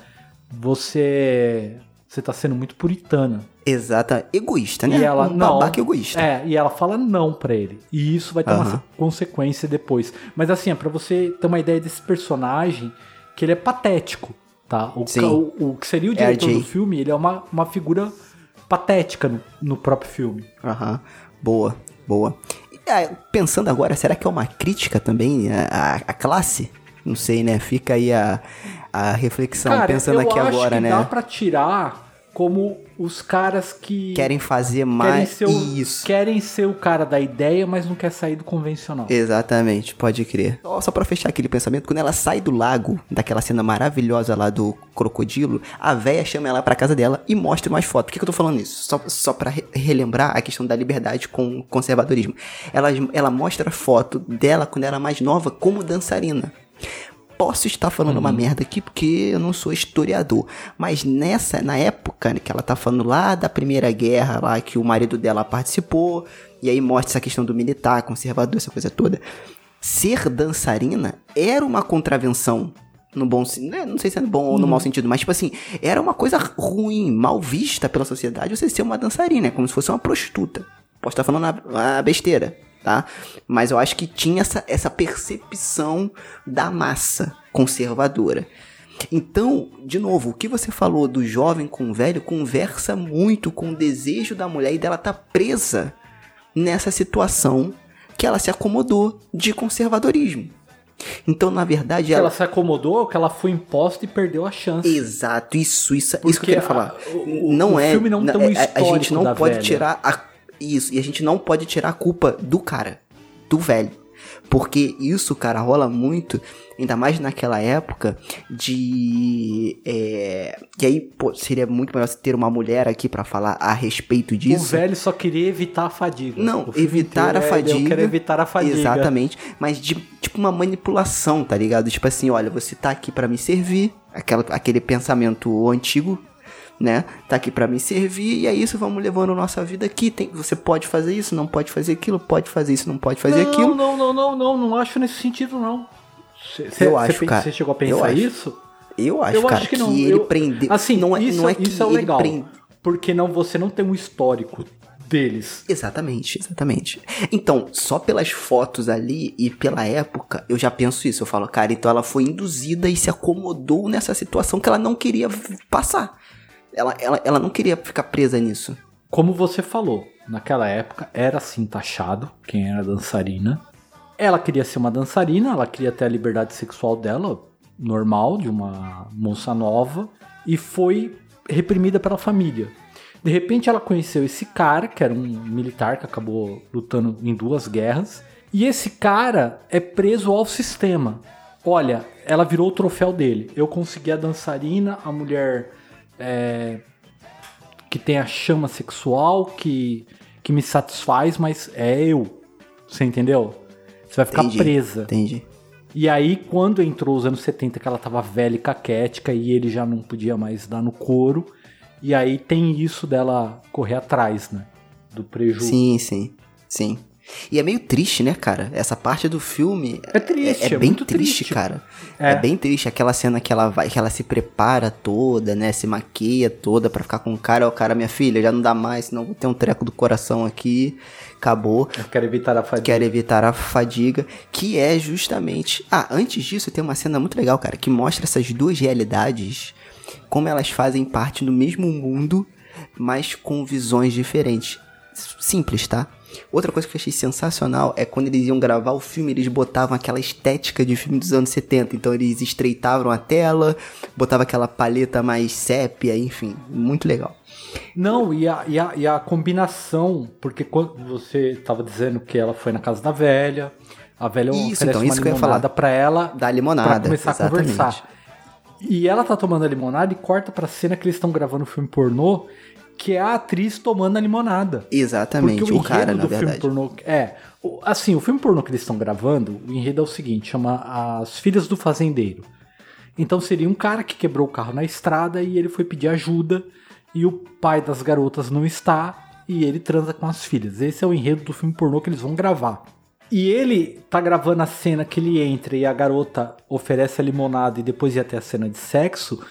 Você. Você tá sendo muito puritana. Exata. Egoísta, né? E ela um não. babaca egoísta. É, e ela fala não pra ele. E isso vai ter uma Aham. consequência depois. Mas assim, é pra você ter uma ideia desse personagem, que ele é patético, tá? O, Sim. o, o que seria o diretor RJ. do filme, ele é uma, uma figura patética no, no próprio filme. Aham. Boa, boa. E, ah, pensando agora, será que é uma crítica também à, à classe? Não sei, né? Fica aí a, a reflexão Cara, pensando eu aqui acho agora, que né? dá pra tirar como os caras que Querem fazer querem mais. ser, o, Isso. querem ser o cara da ideia, mas não quer sair do convencional. Exatamente, pode crer. Só, só pra fechar aquele pensamento, quando ela sai do lago, daquela cena maravilhosa lá do crocodilo, a véia chama ela pra casa dela e mostra umas fotos. Por que, que eu tô falando isso? Só, só pra re- relembrar a questão da liberdade com o conservadorismo. Ela, ela mostra foto dela quando era mais nova como dançarina. Posso estar falando uma merda aqui porque eu não sou historiador, mas nessa, na época né, que ela tá falando lá da Primeira Guerra, lá que o marido dela participou, e aí mostra essa questão do militar, conservador, essa coisa toda. Ser dançarina era uma contravenção. No bom né, Não sei se é no bom ou no mau sentido, mas tipo assim, era uma coisa ruim, mal vista pela sociedade você ser uma dançarina, é como se fosse uma prostituta. Posso estar falando a, a besteira, tá? Mas eu acho que tinha essa, essa percepção da massa conservadora. Então, de novo, o que você falou do jovem com o velho conversa muito com o desejo da mulher e dela tá presa nessa situação que ela se acomodou de conservadorismo. Então, na verdade, ela. ela se acomodou, que ela foi imposta e perdeu a chance. Exato, isso, isso, isso que eu queria a- falar. o- não o é. filme não tem um é- a, a gente não pode velha. tirar a, isso, e a gente não pode tirar a culpa do cara, do velho. Porque isso, cara, rola muito, ainda mais naquela época, de. É, e aí, pô, seria muito melhor você ter uma mulher aqui pra falar a respeito O disso. velho só queria evitar a fadiga. Não, O evitar a inteiro é, Eu fadiga. quero evitar a fadiga. Exatamente. Mas de tipo uma manipulação, tá ligado? Tipo assim, olha, você tá aqui pra me servir. Aquela, aquele pensamento antigo, né? Tá aqui pra me servir e é isso, vamos levando nossa vida aqui. Tem, você pode fazer isso, não pode fazer aquilo, pode fazer isso, não pode fazer não, aquilo. Não, não, não, não, não acho nesse sentido, não. Cê- cê- Eu acho, cara. Você chegou a Eu pensar acho. isso? Eu acho, eu cara, acho que não. ele eu- prendeu. Assim, não é, isso, não é que isso é o ele legal. prende- Porque não, você não tem um histórico deles. Exatamente, exatamente. Então, só pelas fotos ali e pela época, eu já penso isso. Eu falo, cara, então ela foi induzida e se acomodou nessa situação que ela não queria passar. Ela, ela, ela não queria ficar presa nisso. Como você falou, naquela época era assim taxado quem era dançarina. Ela queria ser uma dançarina, ela queria ter a liberdade sexual dela, normal, de uma moça nova, e foi reprimida pela família. De repente ela conheceu esse cara, que era um militar que acabou lutando em duas guerras, e esse cara é preso ao sistema. Olha, ela virou o troféu dele. Eu consegui a dançarina, a mulher é, que tem a chama sexual que, que me satisfaz, mas é eu. Você entendeu? Você vai ficar Entendi, presa. Entendi. E aí, quando entrou os anos 70, que ela tava velha e caquética e ele já não podia mais dar no couro. E aí tem isso dela correr atrás, né? Do prejuízo. Sim, sim, sim. E é meio triste, né, cara? Essa parte do filme É triste, é, é bem muito triste, triste. cara. É. É. bem triste aquela cena que ela vai, que ela se prepara toda, né? Se maquia toda pra ficar com o cara. Ó, cara, minha filha, já não dá mais, senão vou ter um treco do coração aqui. Acabou. Eu quero evitar a fadiga. Quero evitar a fadiga, que é justamente. Ah, antes disso tem uma cena muito legal, cara, que mostra essas duas realidades, como elas fazem parte do mesmo mundo, mas com visões diferentes. Simples, tá? Outra coisa que eu achei sensacional é quando eles iam gravar o filme, eles botavam aquela estética de filme dos anos 70. Então eles estreitavam a tela, botavam aquela paleta mais sépia, enfim, muito legal. Não, e a, e, a, e a combinação, porque quando você tava dizendo que ela foi na casa da velha, a velha Isso, oferece então, uma isso ia limonada pra ela Da limonada. pra começar exatamente. a conversar. E ela tá tomando a limonada e corta pra cena que eles estão gravando o filme pornô, que é a atriz tomando a limonada. Exatamente, Porque o, cara, enredo na verdade. pornô. É. o- Assim, o filme pornô que eles estão gravando, o enredo é o seguinte: chama As Filhas do Fazendeiro. Então seria um cara que quebrou o carro na estrada e ele foi pedir ajuda. E o pai das garotas não está. E ele transa com as filhas. Esse é o enredo do filme pornô que eles vão gravar. E ele tá gravando a cena que ele entra e a garota oferece a limonada e depois ia ter a cena de sexo.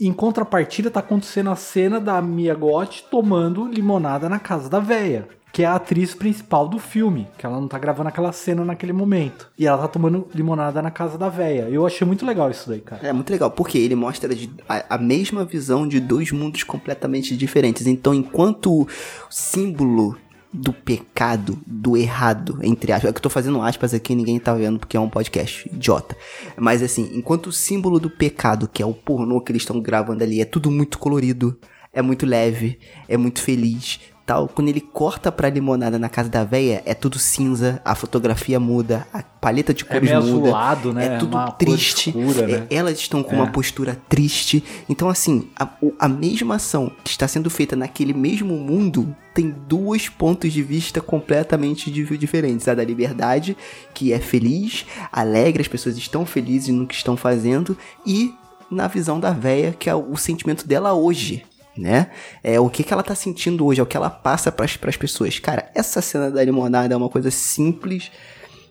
Em contrapartida, tá acontecendo a cena da Mia Goth tomando limonada na casa da véia, que é a atriz principal do filme, que ela não tá gravando aquela cena naquele momento. E ela tá tomando limonada na casa da véia. Eu achei muito legal isso daí, cara. É muito legal, porque ele mostra a, a mesma visão de dois mundos completamente diferentes. Então, enquanto símbolo do pecado, do errado, entre aspas, é que eu tô fazendo aspas aqui, ninguém tá vendo porque é um podcast, idiota. Mas assim, enquanto o símbolo do pecado, que é o pornô que eles estão gravando ali, é tudo muito colorido, é muito leve, é muito feliz, tal. Quando ele corta pra limonada na casa da véia, é tudo cinza, a fotografia muda, a paleta de É cores meio muda. azulado, né? É tudo Uma triste. escura, é- né? elas estão com É. uma postura triste. Então, assim, a, a mesma ação que está sendo feita naquele mesmo mundo tem dois pontos de vista completamente di- diferentes. A da liberdade, que é feliz, alegre, as pessoas estão felizes no que estão fazendo, e na visão da véia, que é o sentimento dela hoje. Né? É o que, que ela tá sentindo hoje, é o que ela passa pras, pras pessoas. Cara, essa cena da limonada é uma coisa simples,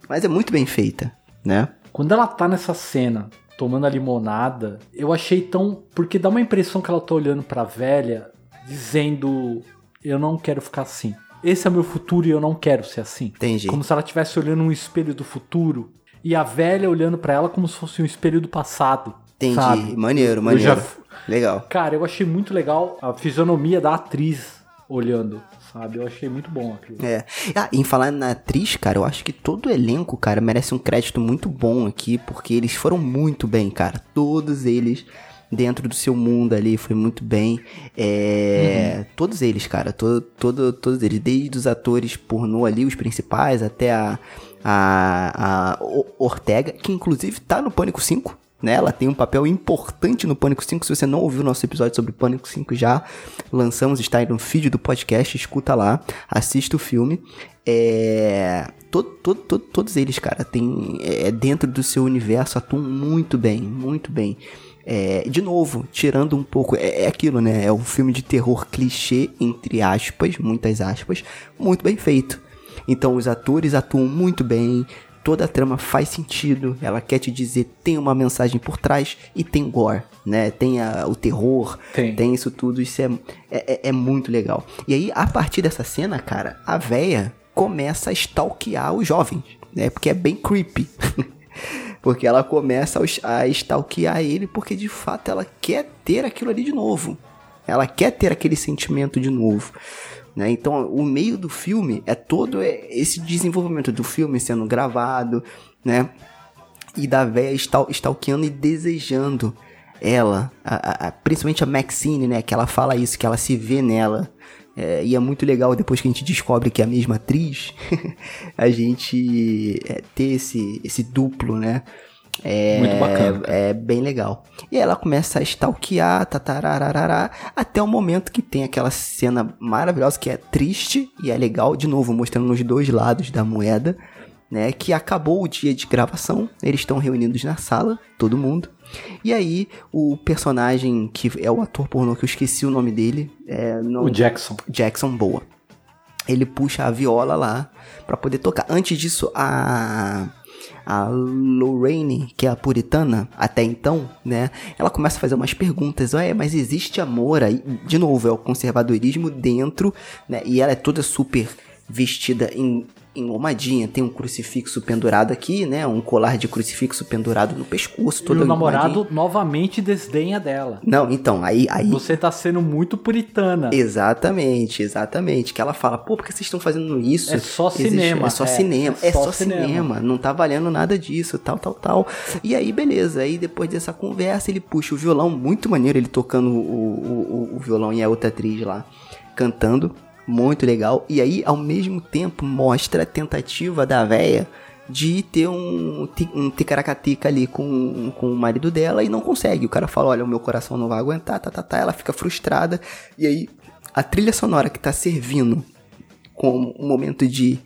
mas é muito bem feita, né? Quando ela tá nessa cena, tomando a limonada, eu achei tão. Porque dá uma impressão que ela tá olhando pra velha, dizendo: Eu não quero ficar assim. Esse é o meu futuro e eu não quero ser assim. Entendi. Como se ela estivesse olhando um espelho do futuro e a velha olhando pra ela como se fosse um espelho do passado. Entendi. Sabe? Maneiro, maneiro. já- Legal. Cara, eu achei muito legal a fisionomia da atriz olhando, sabe? Eu achei muito bom aquilo. É. Ah, em falar na atriz, cara, eu acho que todo o elenco, cara, merece um crédito muito bom aqui, porque eles foram muito bem, cara. Todos eles dentro do seu mundo ali, foi muito bem. É, Todos eles, cara, todo, todo, todos eles, desde os atores pornô ali, os principais, até a, a, a Ortega, que inclusive tá no Pânico 5, né? Ela tem um papel importante no Pânico 5. Se você não ouviu o nosso episódio sobre Pânico 5 já, lançamos, está aí no feed do podcast, escuta lá, assista o filme. É... to- to- to- todos eles, cara, tem, é, dentro do seu universo atuam muito bem, muito bem. É, de novo, tirando um pouco, é, é aquilo, né? É um filme de terror clichê, entre aspas, muitas aspas, muito bem feito. Então os atores atuam muito bem, toda a trama faz sentido, ela quer te dizer, tem uma mensagem por trás e tem gore, né? Tem a- o terror, Tem. isso tudo, isso é, é, é- é muito legal. E aí, a partir dessa cena, cara, a véia começa a stalkear os jovens, né? Porque é bem creepy. <laughs> porque ela começa a stalkear ele porque de fato ela quer ter aquilo ali de novo. Ela quer ter aquele sentimento de novo. Né? Então, o meio do filme é todo esse desenvolvimento do filme sendo gravado, né? E da véia stal- stalkeando e desejando ela, a- a- principalmente a Maxine, né? Que ela fala isso, que ela se vê nela. É, e é muito legal depois que a gente descobre que é a mesma atriz, <laughs> a gente é, ter esse, esse duplo, né? É, Muito bacana, cara. É bem legal. E ela começa a stalkear, tatarararará, até o momento que tem aquela cena maravilhosa que é triste e é legal, de novo, mostrando os dois lados da moeda, né? Que acabou o dia de gravação, eles estão reunidos na sala, todo mundo. E aí, o personagem que é o ator pornô, que eu esqueci o nome dele, é, não, O Jackson. Jackson Boa. Ele puxa a viola lá pra poder tocar. Antes disso, a a Lorraine, que é a puritana até então, né? Ela começa a fazer umas perguntas. Ué, mas existe amor aí? De novo, é o conservadorismo dentro, né? E ela é toda super vestida em engomadinha, tem um crucifixo pendurado aqui, né? Um colar de crucifixo pendurado no pescoço, E todo o namorado novamente desdenha dela. Não, então, aí aí Você tá sendo muito puritana. Exatamente, exatamente. Que ela fala, pô, por que vocês estão fazendo isso? É só Existe- cinema, É só é, cinema. É, é só só cinema. cinema. Não tá valendo nada disso, tal, tal, tal. E aí, beleza. Aí depois dessa conversa, ele puxa o violão, muito maneiro, ele tocando o, o, o- o violão e a outra atriz lá cantando. Muito legal. E aí, ao mesmo tempo, mostra a tentativa da véia de ter um, um ticaracatica ali com, com o marido dela e não consegue. O cara fala: Olha, o meu coração não vai aguentar, tá, tá, tá. Ela fica frustrada. E aí, a trilha sonora que tá servindo como um momento de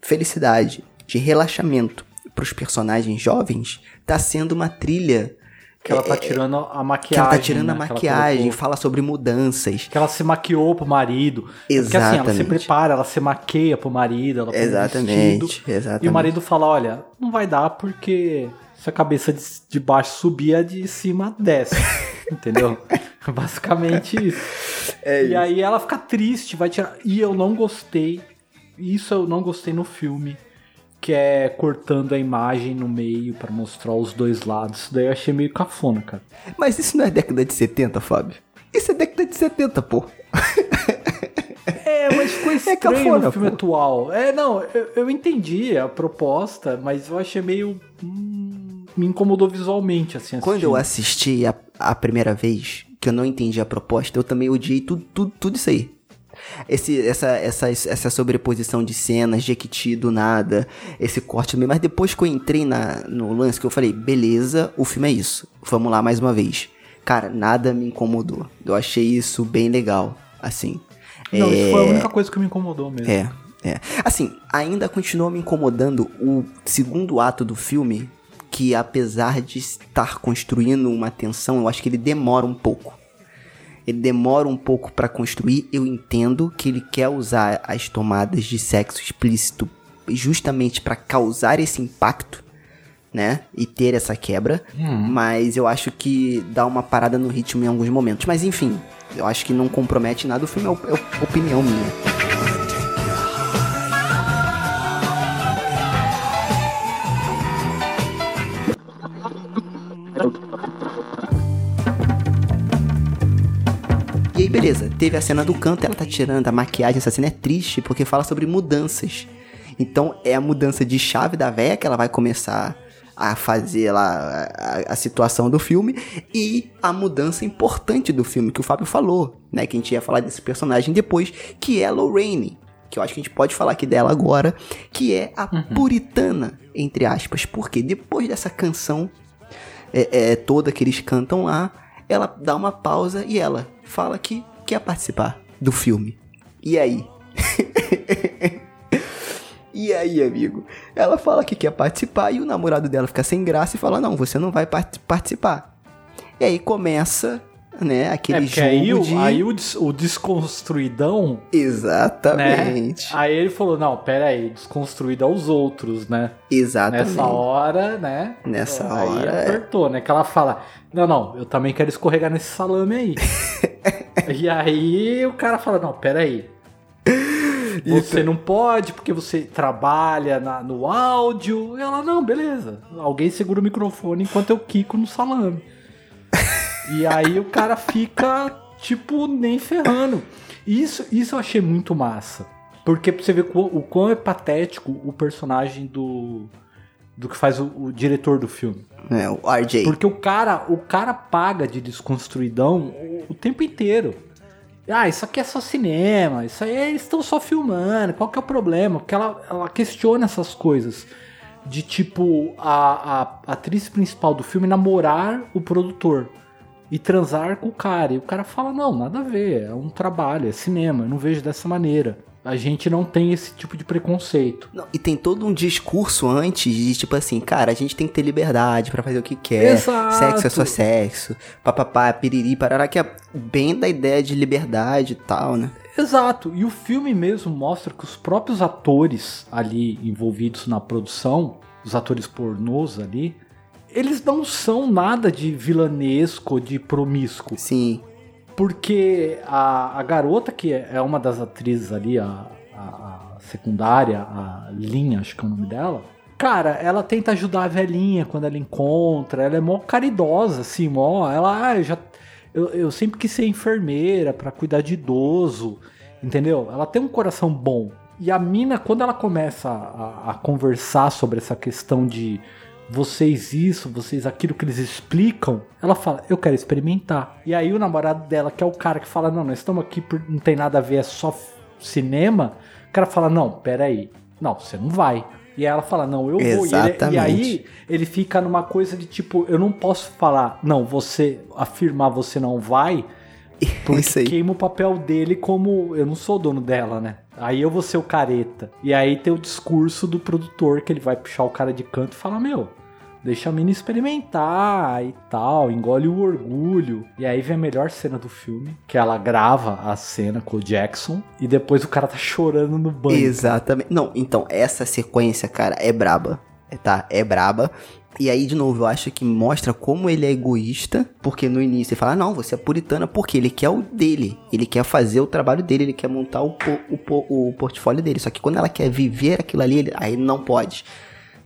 felicidade, de relaxamento pros personagens jovens, tá sendo uma trilha Que ela tá é, tirando a que maquiagem. ela tá tirando a né, que maquiagem, fala sobre mudanças. Que ela se maquiou pro marido. Porque assim, ela se Exatamente. prepara, ela se maqueia pro marido, ela um Exatamente, vestido, exatamente. E o marido fala, olha, não vai dar porque se a cabeça de, de baixo subir, a de cima desce. <laughs> Entendeu? <laughs> Basicamente isso. É e aí ela fica triste, vai tirar. E eu não gostei. Isso eu não gostei no filme. Que é cortando a imagem no meio pra mostrar os dois lados. Isso daí eu achei meio cafona, cara. Mas isso não é década de 70, Fábio? Isso é década de 70, pô. <laughs> É, mas ficou estranho cafona, no filme pô. atual. É, não, eu, eu entendi a proposta, mas eu achei meio. hum, me incomodou visualmente, assim. Quando eu assistindo. assisti a, a primeira vez, que eu não entendi a proposta, eu também odiei tudo, tudo, tudo isso aí. Esse, essa, essa, essa sobreposição de cenas, Jequiti do nada, esse corte também. Mas depois que eu entrei na, no lance, que eu falei, beleza, o filme é isso. Vamos lá mais uma vez. Cara, nada me incomodou. Eu achei isso bem legal, assim. Não, isso foi a É, única coisa que me incomodou mesmo. é, é. Assim, ainda continua me incomodando o segundo ato do filme, que apesar de estar construindo uma tensão, eu acho que ele demora um pouco. Ele demora um pouco pra construir. Eu entendo que ele quer usar as tomadas de sexo explícito justamente pra causar esse impacto, né? E ter essa quebra. Mas eu acho que dá uma parada no ritmo em alguns momentos. Mas enfim, eu acho que não compromete nada. O filme é, é opinião minha. Beleza, teve a cena do canto, ela tá tirando a maquiagem, essa cena é triste porque fala sobre mudanças. Então é a mudança de chave da véia que ela vai começar a fazer lá a, a situação do filme e a mudança importante do filme que o Fábio falou, né? Que a gente ia falar desse personagem depois, que é a Lorraine. que eu acho que a gente pode falar aqui dela agora, que é a puritana, entre aspas. Porque depois dessa canção é, é, toda que eles cantam lá, ela dá uma pausa e ela fala que quer participar do filme. E aí? <laughs> E aí, amigo? Ela fala que quer participar e o namorado dela fica sem graça e fala: Não, você não vai part- participar. E aí começa, né, É aquele porque jogo aí, o- de. aí o, des- o desconstruidão, né? Exatamente. Aí ele falou, não, pera aí, desconstruído aos outros, né? Exatamente. Nessa hora, né? Nessa aí hora, é. apertou, né? Que ela fala, não, não, eu também quero escorregar nesse salame aí. <laughs> <laughs> e aí o cara fala, não, pera aí. Você não pode porque você trabalha na- no áudio. E ela, não, beleza. Alguém segura o microfone enquanto eu quico no salame. e aí o cara fica, tipo, nem ferrando. Isso, isso eu achei muito massa. Porque pra você ver o, o quão é patético o personagem do. Do que faz o, o diretor do filme. É, o RJ. Porque o cara, o cara paga de desconstruidão o, o tempo inteiro. Ah, isso aqui é só cinema, isso aí eles estão só filmando, qual que é o problema? Porque ela, ela questiona essas coisas. De tipo, a, a atriz principal do filme namorar o produtor e transar com o cara. E o cara fala: não, nada a ver, é um trabalho, é cinema, eu não vejo dessa maneira. A gente não tem esse tipo de preconceito. Não, e tem todo um discurso antes de tipo assim, cara, a gente tem que ter liberdade pra fazer o que quer. Exato. Sexo é só sexo. Papapá, piriri, parará, que é bem da ideia de liberdade e tal, né? Exato, e o filme mesmo mostra que os próprios atores ali envolvidos na produção, os atores pornôs ali, eles não são nada de vilanesco, de promíscuo. Sim. Porque a, a garota, que é é uma das atrizes ali, a, a- a secundária, a Linha, acho que é o nome dela. Cara, ela tenta ajudar a velhinha quando ela encontra, ela é mó caridosa, assim, mó. Ela, ah, eu já. Eu, eu sempre quis ser enfermeira pra cuidar de idoso, entendeu? Ela tem um coração bom. E a mina, quando ela começa a, a conversar sobre essa questão de vocês isso, vocês aquilo que eles explicam, ela fala, eu quero experimentar. E aí o namorado dela, que é o cara que fala, não, nós estamos aqui por não tem nada a ver, é só cinema, o cara fala, não, peraí, não, você não vai. E aí ela fala, não, eu vou. E, ele- e Exatamente. aí ele fica numa coisa de tipo, eu não posso falar, não, você afirmar você não vai, <laughs> porque Isso aí. queima o papel dele como eu não sou dono dela, né? Aí eu vou ser o careta. E aí tem o discurso do produtor que ele vai puxar o cara de canto e falar: Meu, deixa a mina experimentar e tal, engole o orgulho. E aí vem a melhor cena do filme, que ela grava a cena com o Jackson e depois o cara tá chorando no banho. Exatamente. Não, então, essa sequência, cara, é braba. É, Tá? É braba. E aí, de novo, eu acho que mostra como ele é egoísta, porque no início ele fala, não, você é puritana, porque ele quer o dele, ele quer fazer o trabalho dele, ele quer montar o, o, o portfólio dele. Só que quando ela quer viver aquilo ali, ele- aí não pode.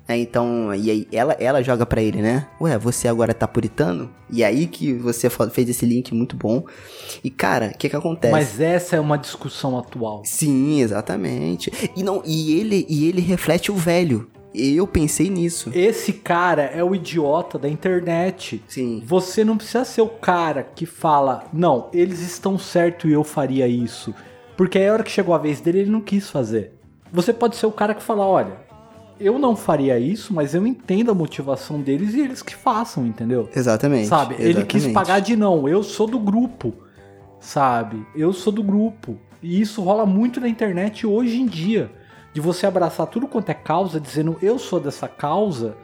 É, então, e aí ela, ela joga pra ele, né? Ué, você agora tá puritano? E aí que você fez esse link muito bom. E cara, o que que acontece? Mas essa é uma discussão atual. Sim, exatamente. E não, e ele e ele reflete o velho. Eu pensei nisso. Esse cara é o idiota da internet. Sim. Você não precisa ser o cara que fala, não, eles estão certo e eu faria isso. Porque aí a hora que chegou a vez dele, ele não quis fazer. Você pode ser o cara que fala, olha, eu não faria isso, mas eu entendo a motivação deles e eles que façam, entendeu? Exatamente. Sabe? Ele quis exatamente. pagar de não, eu sou do grupo. Sabe? Eu sou do grupo. E isso rola muito na internet hoje em dia. De você abraçar tudo quanto é causa, dizendo eu sou dessa causa.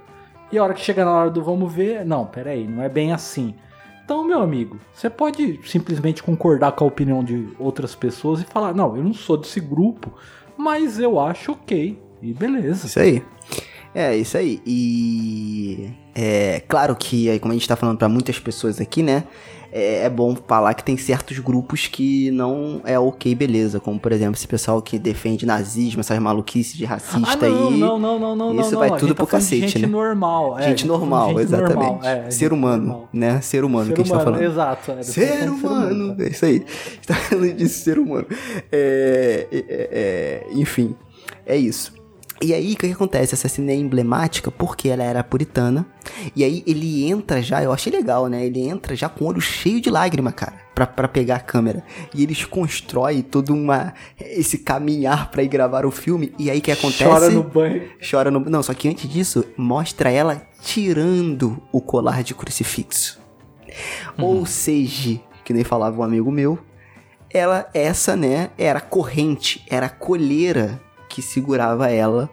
E a hora que chega na hora do vamos ver, não, peraí, não é bem assim. Então, meu amigo, você pode simplesmente concordar com a opinião de outras pessoas e falar, não, eu não sou desse grupo, mas eu acho ok. E beleza. Isso aí. É, isso aí. E é claro que aí como a gente tá falando pra muitas pessoas aqui, né? É, é bom falar que tem certos grupos que não é ok, beleza. Como, por exemplo, esse pessoal que defende nazismo, essas maluquices de racista Ah, não, aí. não, não, não, não, isso não, vai não. Tudo pro tá de cacete, gente né? normal. é, gente tá normal, gente exatamente. normal, é, ser humano, normal. né? Ser humano Ser que a gente tá humano, falando. Exato. é, Ser tá falando de humano, <laughs> é isso aí. A gente tá falando de ser humano. É, é, é, enfim, é isso. E aí, o que, que acontece? Essa cena é emblemática porque ela era puritana. E aí, ele entra já, eu achei legal, né? Ele entra já com o olho cheio de lágrima, cara, pra, pra pegar a câmera. E eles constroem todo uma, esse caminhar pra ir gravar o filme. E aí, o que acontece? Chora no banho. Chora no. Não, só que antes disso, mostra ela tirando o colar de crucifixo. Ou seja, que nem falava um amigo meu, ela, essa, né, era corrente, era colheira que segurava ela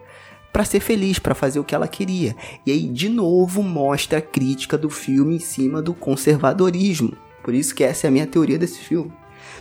pra ser feliz, pra fazer o que ela queria. E aí, de novo, mostra a crítica do filme em cima do conservadorismo. Por isso que essa é a minha teoria desse filme.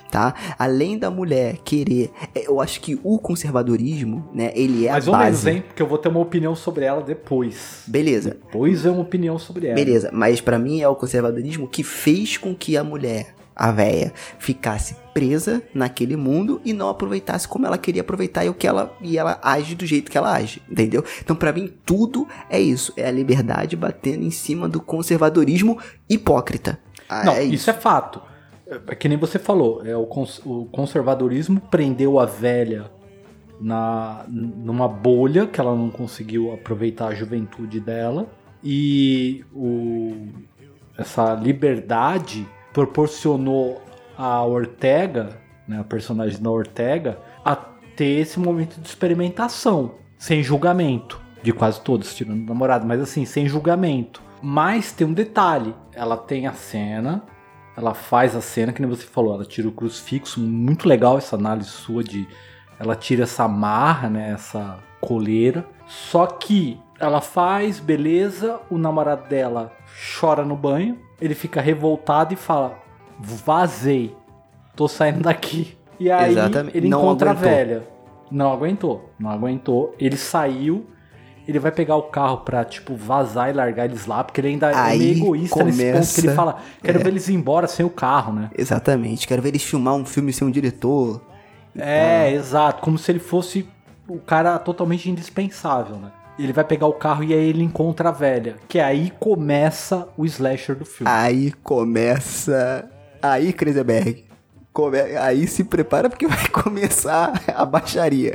Tá? Além da mulher querer, é, eu acho que o conservadorismo, né, ele é Mais a ou base. menos, hein? Porque eu vou ter uma opinião sobre ela depois. Beleza. Depois é uma opinião sobre ela. Beleza, mas pra mim é o conservadorismo que fez com que a mulher, a véia, ficasse presa naquele mundo e não aproveitasse como ela queria aproveitar e o que ela e ela age do jeito que ela age, entendeu? Então pra mim tudo é isso, é a liberdade batendo em cima do conservadorismo hipócrita. Ah, Não, é isso. é fato. É que nem você falou, é o, cons- o conservadorismo prendeu a velha na, numa bolha que ela não conseguiu aproveitar a juventude dela e o, essa liberdade proporcionou a Ortega, né, a personagem da Ortega, a ter esse momento de experimentação, sem julgamento, de quase todos, tirando o namorado, mas assim, sem julgamento. Mas tem um detalhe, ela tem a cena, ela faz a cena, que nem você falou, ela tira o crucifixo, muito legal essa análise sua de ela tira essa marra, né, essa coleira. Só que ela faz, beleza, o namorado dela chora no banho, ele fica revoltado e fala: "Vazei. Tô saindo daqui". E aí Exatamente, ele não encontra aguentou. a velha. Não aguentou, não aguentou. Ele saiu, ele vai pegar o carro pra, tipo, vazar e largar eles lá, porque ele ainda é Aí meio egoísta nesse ponto que ele começa- fala: quero é. ver eles ir embora sem o carro, né? Exatamente, quero ver eles filmar um filme sem um diretor. É, exato. Como se ele fosse o cara totalmente indispensável, né? Ele vai pegar o carro e aí ele encontra a velha. Que aí começa o slasher do filme. Aí começa. Aí, Kreuzberg. Come... Aí se prepara porque vai <laughs> começar a baixaria.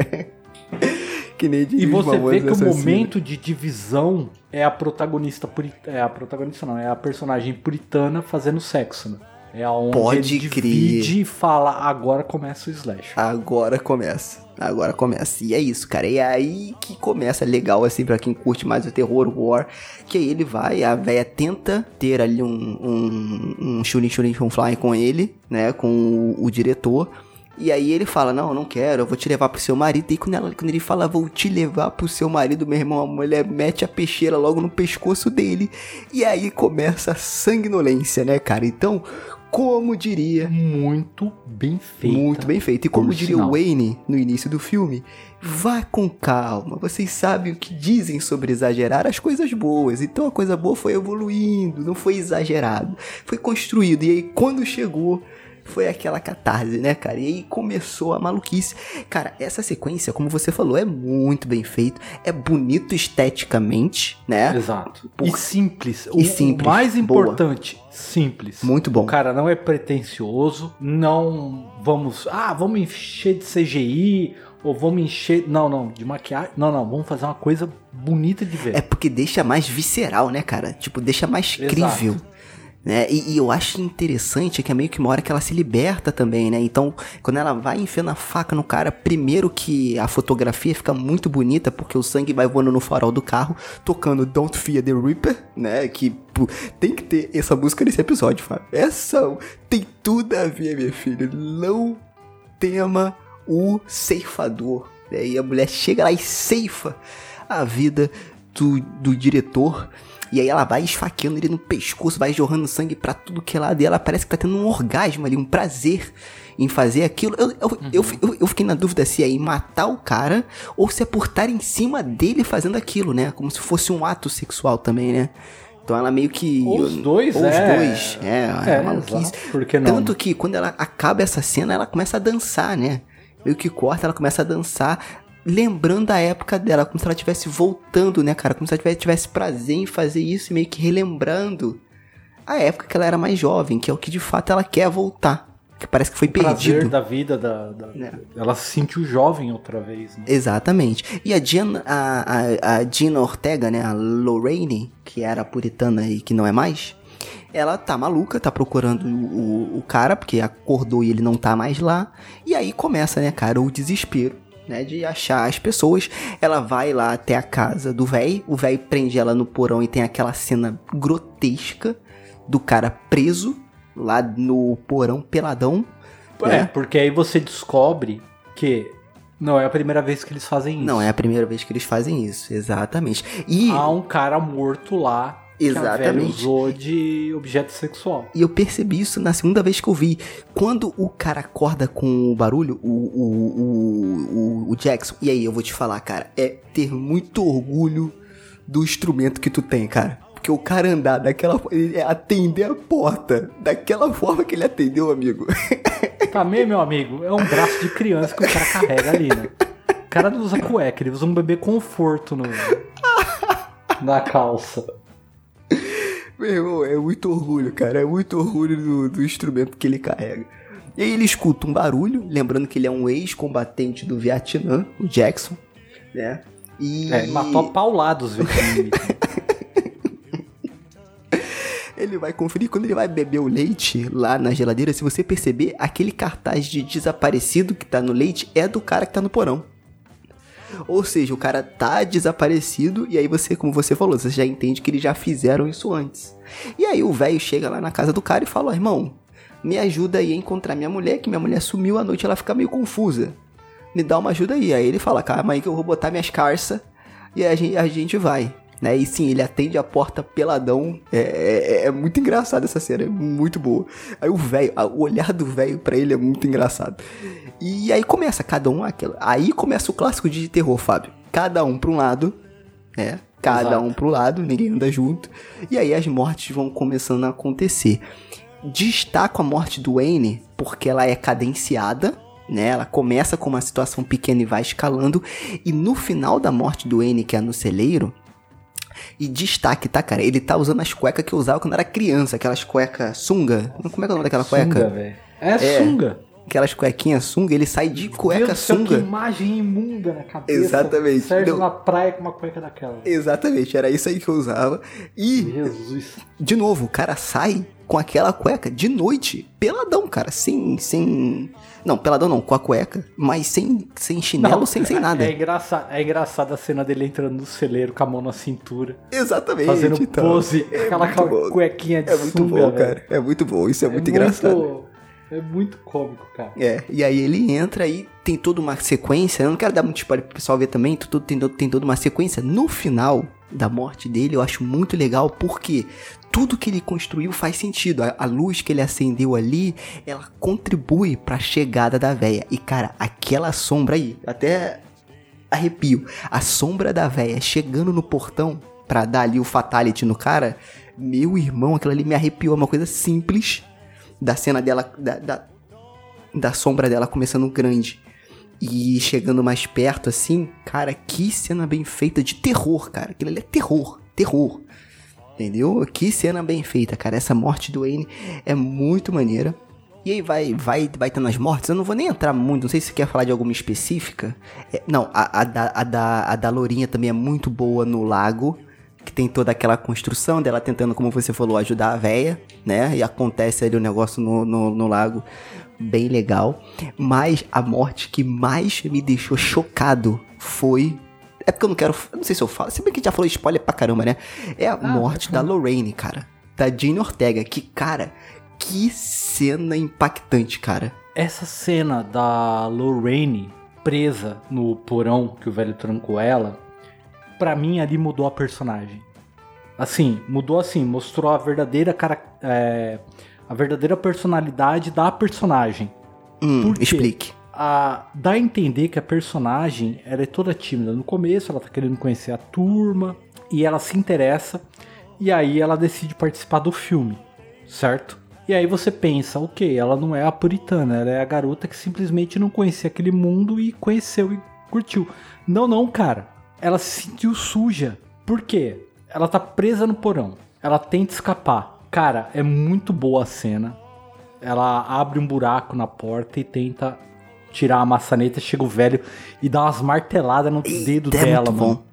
<laughs> que nem diz e você vê que o momento de divisão é a protagonista puritana. É a protagonista, não, é a personagem puritana fazendo sexo, né? É aonde Pode ele crer. divide e fala, agora começa o slasher. Agora começa. Agora começa. E é isso, cara. E é aí que começa legal, assim, pra quem curte mais o terror, o war. Que aí ele vai, a véia tenta ter ali um, um, um shooting, shooting, fly com ele, né? Com o, o diretor. E aí ele fala, não, não quero, eu vou te levar pro seu marido. E quando, ela, quando ele fala, vou te levar pro seu marido, meu irmão, a mulher mete a peixeira logo no pescoço dele. E aí começa a sanguinolência, né, cara? Então, como diria Muito bem feito. muito bem feito. E como diria sinal. o Wayne no início do filme, vá com calma. Vocês sabem o que dizem sobre exagerar as coisas boas. Então a coisa boa foi evoluindo, não foi exagerado. Foi construído. E aí quando chegou, foi aquela catarse, né, cara? E aí começou a maluquice. Cara, essa sequência, como você falou, é muito bem feito. É bonito esteticamente, né? Exato. Por- E simples. E o, simples. O mais Boa. importante, simples. Muito bom. O cara não é pretencioso, não vamos, ah, vamos encher de CGI ou vamos encher, não, não, de maquiagem. Não, não, vamos fazer uma coisa bonita de ver. É porque deixa mais visceral, né, cara? Tipo, deixa mais Exato. crível. Né? E, e eu acho interessante que é meio que uma hora que ela se liberta também, né? Então, quando ela vai enfiando a faca no cara, primeiro que a fotografia fica muito bonita, porque o sangue vai voando no farol do carro, tocando Don't Fear the Reaper, né? Que pô, tem que ter essa música nesse episódio, Fábio. Essa tem tudo a ver, minha filha. Não tema o ceifador. né? E a mulher chega lá e ceifa a vida do, do diretor. E aí ela vai esfaqueando ele no pescoço, vai jorrando sangue pra tudo que é lado. E ela parece que tá tendo um orgasmo ali, um prazer em fazer aquilo. Eu, eu, eu, eu, eu fiquei na dúvida se é em matar o cara ou se é por estar em cima dele fazendo aquilo, né? Como se fosse um ato sexual também, né? Então ela meio que. Ou os dois, ou é. os dois. É, é, É, maluquice. exato. Por que não? Tanto que quando ela acaba essa cena, ela começa a dançar, né? Meio que corta, ela começa a dançar, lembrando a época dela, como se ela estivesse voltando, né, cara? Como se ela tivesse, prazer em fazer isso, meio que relembrando a época que ela era mais jovem, que é o que de fato ela quer voltar, que parece que foi Prazer perdido. da vida da, da- É. ela se sentiu jovem outra vez, né? Exatamente. E a Gina, a, a, a Gina Ortega, né, a Lorraine, que era puritana e que não é mais, ela tá maluca, tá procurando o, o, o cara, porque acordou e ele não tá mais lá. E aí começa, né, cara, o desespero, né, de achar as pessoas. Ela vai lá até a casa do véi, o véi prende ela no porão e tem aquela cena grotesca do cara preso lá no porão peladão. É, né? porque aí você descobre que não é a primeira vez que eles fazem isso. Não é a primeira vez que eles fazem isso, exatamente. E Há um cara morto lá que velha Exatamente. usou de objeto sexual. E eu percebi isso na segunda vez que eu vi. Quando o cara acorda com o barulho, o, o, o, o, Jackson, e aí eu vou te falar, cara, é ter muito orgulho do instrumento que tu tem, cara. Porque o cara andar daquela ele atender a porta daquela forma que ele atendeu, amigo. <laughs> Também, meu amigo, é um braço de criança que o cara carrega ali, né? O cara não usa cueca, ele usa um bebê conforto no, na calça. Meu irmão, é muito orgulho, cara. É muito orgulho do, do instrumento que ele carrega. E aí ele escuta um barulho, lembrando que ele é um ex-combatente do Vietnã, o Jackson, né? E É, matou a paulados, viu? <laughs> ele vai conferir quando ele vai beber o leite lá na geladeira. Se você perceber, aquele cartaz de desaparecido que tá no leite é do cara que tá no porão. Ou seja, o cara tá desaparecido e aí você, como você falou, você já entende que eles já fizeram isso antes. E aí o velho chega lá na casa do cara e fala: ó, irmão, me ajuda aí a encontrar minha mulher, que minha mulher sumiu à noite, ela fica meio confusa. Me dá uma ajuda aí. Aí ele fala: calma aí que eu vou botar minhas carças e a gente, a gente vai. Né? E sim, ele atende a porta peladão. É, é- é muito engraçado essa cena, é muito boa. Aí o velho, o olhar do velho pra ele é muito engraçado. E aí começa, cada um aquela. Aí começa o clássico de terror, Fábio. Cada um pra um lado, né? Cada Exato. um pro lado, ninguém anda junto. E aí as mortes vão começando a acontecer. Destaco a morte do Wayne porque ela é cadenciada, né? Ela começa com uma situação pequena e vai escalando. E no final da morte do Wayne, que é no celeiro, e destaque, tá, cara? Ele tá usando as cuecas que eu usava quando era criança, aquelas cuecas sunga. Como é que é o nome daquela Sunga, cueca? velho. É, sunga. Aquelas cuequinhas sunga, ele sai de cueca Deus céu, que sunga. imagem imunda na cabeça. Exatamente. Sérgio Não. na praia com uma cueca daquela. Exatamente, era isso aí que eu usava. E Jesus. De novo, o cara sai com aquela cueca de noite, peladão, cara, sem. sem... Não, peladão não, com a cueca, mas sem, sem chinelo, sem, sem nada. É engraçado, é engraçado a cena dele entrando no celeiro com a mão na cintura, Exatamente. fazendo então. pose, É aquela muito cuequinha de É muito sunga, bom, velho. cara. É muito bom, isso é, muito engraçado. É muito cômico, cara. É, e aí ele entra e tem toda uma sequência. Eu não quero dar muito spoiler pro pessoal ver também. Tudo, tem, tem toda uma sequência. No final da morte dele, eu acho muito legal porque tudo que ele construiu faz sentido. A, a luz que ele acendeu ali, ela contribui pra chegada da véia. E cara, aquela sombra aí, até arrepio. A sombra da véia chegando no portão pra dar ali o fatality no cara. Meu irmão, aquilo ali me arrepiou. É uma coisa simples da cena dela, da, da, da sombra dela começando grande e chegando mais perto assim, cara, que cena bem feita de terror, cara. Aquilo ali é terror, terror. Entendeu? Que cena bem feita, cara. Essa morte do Wayne é muito maneira. E aí vai, vai, vai tendo as mortes. Eu não vou nem entrar muito, não sei se você quer falar de alguma específica. É, não, a, a, da, a, da, a da Lourinha também é muito boa no lago. Que tem toda aquela construção dela tentando, como você falou, ajudar a véia, né? E acontece ali o negócio no, no, no lago. Bem legal. Mas a morte que mais me deixou chocado foi. É porque eu não quero. Eu não sei se eu falo. Se bem que já falou spoiler pra caramba, né? É a morte da Lorraine, cara. Da Jane Ortega. Que, cara, que cena impactante, cara. Essa cena da Lorraine presa no porão que o velho trancou ela, pra mim ali mudou a personagem. Assim, mudou assim, mostrou a verdadeira cara, é, a verdadeira personalidade da personagem. Hum, explique. A, dá a entender que a personagem ela é toda tímida no começo, ela tá querendo conhecer a turma e ela se interessa e aí ela decide participar do filme, certo? E aí você pensa, ok, ela não é a puritana, ela é a garota que simplesmente não conhecia aquele mundo e conheceu e curtiu. Não, não, cara. Ela se sentiu suja. Por quê? Ela tá presa no porão. Ela tenta escapar. Cara, é muito boa a cena. ela abre um buraco na porta e tenta tirar a maçaneta. Chega o velho e dá umas marteladas no dedo é dela, mano.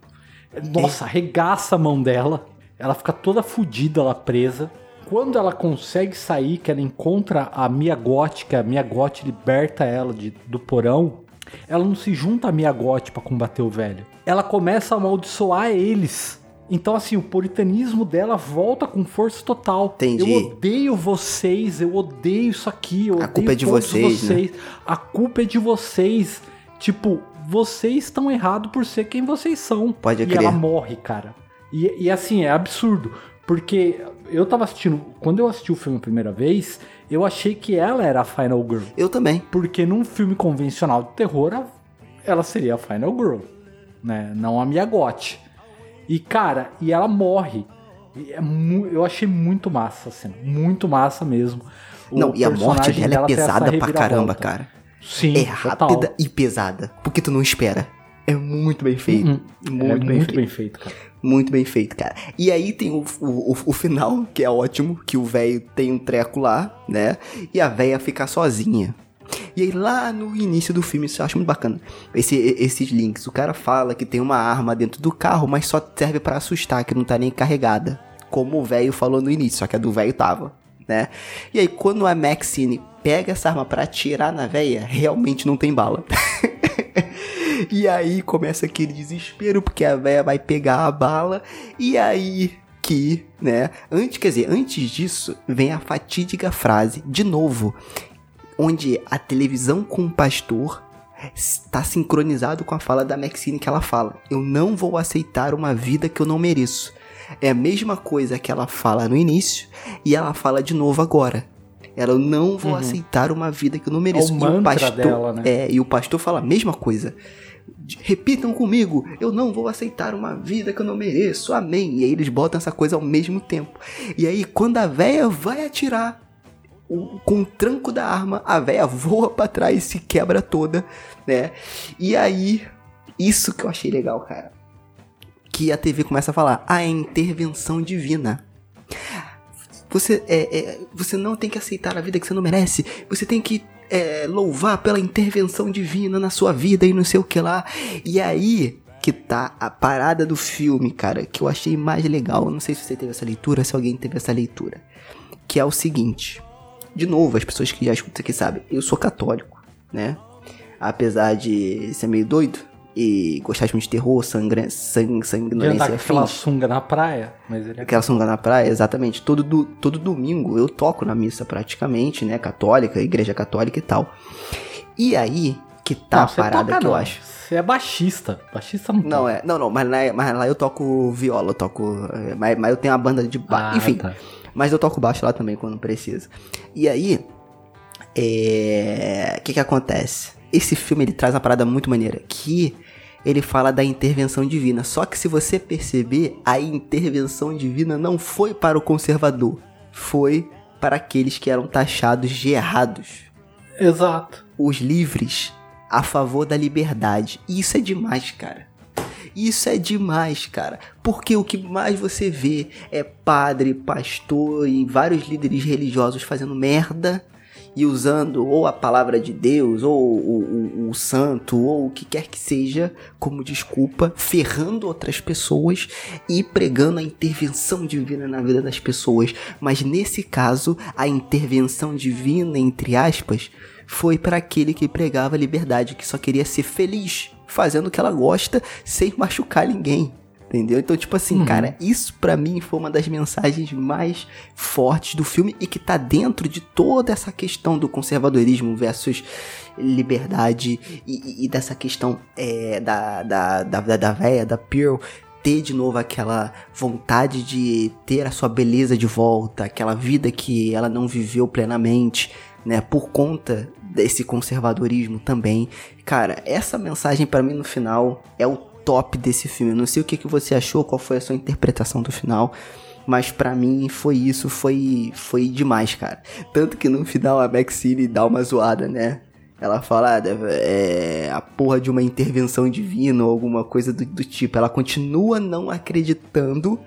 bom. Nossa, arregaça a mão dela. Ela fica toda fodida lá presa. Quando ela consegue sair, que ela encontra a Mia Goth, que a Mia Goth liberta ela de- do porão, ela não se junta a Mia Goth pra combater o velho. Ela começa a amaldiçoar eles. Então, assim, o puritanismo dela volta com força total. Entendi. Eu odeio vocês, eu odeio isso aqui, eu A culpa é de todos vocês, né? vocês. A culpa é de vocês. Tipo, vocês estão errados por ser quem vocês são. Pode e crer. ela morre, cara. E, e assim, é absurdo. Porque eu tava assistindo. Quando eu assisti o filme a primeira vez, eu achei que ela era a Final Girl. Eu também. Porque num filme convencional de terror, ela seria a Final Girl. Né? Não a Mia Goth. E, cara, e ela morre. E é eu achei muito massa a cena. Muito massa mesmo. O não, e a morte dela é pesada pra caramba, cara. Sim, É total. rápida e pesada. Porque tu não espera. É muito bem feito. Uhum. Muito, é bem, muito feito. bem feito, cara. Muito bem feito, cara. E aí tem o, o, o- final, que é ótimo, que o velho tem um treco lá, né? E a véia fica sozinha. E aí lá no início do filme, isso eu acho muito bacana. Esse, esses links. O cara fala que tem uma arma dentro do carro, mas só serve pra assustar, que não tá nem carregada. Como o velho falou no início, só que a do velho tava, né? E aí quando a Maxine pega essa arma pra atirar na véia, realmente não tem bala. <laughs> E aí começa aquele desespero, porque a véia vai pegar a bala. E aí que, né? Antes, quer dizer, antes disso, vem a fatídica frase, de novo, onde a televisão com o pastor está sincronizado com a fala da Maxine que ela fala: Eu não vou aceitar uma vida que eu não mereço. É a mesma coisa que ela fala no início e ela fala de novo agora. Ela, eu não vou aceitar uma vida que eu não mereço. Uhum. É o e o pastor, dela, né? é, e o pastor fala a mesma coisa. Repitam comigo, eu não vou aceitar uma vida que eu não mereço, amém. E aí eles botam essa coisa ao mesmo tempo. E aí, quando a véia vai atirar, com o tranco da arma, a véia voa pra trás e se quebra toda, né? E aí, isso que eu achei legal, cara. Que a TV começa a falar, a intervenção divina. Você, é, é, você não tem que aceitar a vida que você não merece. Você tem que é, louvar pela intervenção divina na sua vida e não sei o que lá. E aí que tá a parada do filme, cara, que eu achei mais legal. Não sei se você teve essa leitura, se alguém teve essa leitura. Que é o seguinte. De novo, as pessoas que já escutam isso aqui sabem. Eu sou católico, né? Apesar de ser meio doido e gostar de filmes de terror, sangre, sang, De sanguinolência andar com e aquela sunga na praia, mas ele é Aquela sunga na praia, exatamente. Todo, do, todo domingo eu toco na missa praticamente, né? Católica, igreja católica e tal. E aí que tá Não, a parada toca que eu não. acho. Você é baixista. Baixista não Não, toca. é. Não, não, mas lá, mas lá eu toco viola, eu toco. é, Mas, mas eu tenho a banda de baixo. Ah, Enfim. tá. Mas eu toco baixo lá também quando precisa. E aí. É. O que que acontece? Esse filme ele traz uma parada muito maneira. Que ele fala da intervenção divina. Só que se você perceber, a intervenção divina não foi para o conservador. Foi para aqueles que eram taxados de errados Exato. os livres a favor da liberdade. E isso é demais, cara. Isso é demais, cara. Porque o que mais você vê é padre, pastor e vários líderes religiosos fazendo merda e usando ou a palavra de Deus, ou o, o- o santo, ou o que quer que seja, como desculpa, ferrando outras pessoas e pregando a intervenção divina na vida das pessoas. Mas nesse caso, a intervenção divina, entre aspas, foi para aquele que pregava a liberdade, que só queria ser feliz, fazendo o que ela gosta, sem machucar ninguém. Entendeu? Então, tipo assim, cara, isso pra mim foi uma das mensagens mais fortes do filme e que tá dentro de toda essa questão do conservadorismo versus liberdade e, e- dessa questão é, da, da, da, da, da véia, da Pearl, ter de novo aquela vontade de ter a sua beleza de volta, aquela vida que ela não viveu plenamente, né, por conta desse conservadorismo também. Cara, essa mensagem pra mim no final é o top desse filme. Eu não sei o que, que você achou, qual foi a sua interpretação do final. Mas pra mim foi isso, foi foi demais, cara. Tanto que no final a Maxine dá uma zoada, né? Ela fala, ah, é a porra de uma intervenção divina ou alguma coisa do, do tipo. Ela continua não acreditando,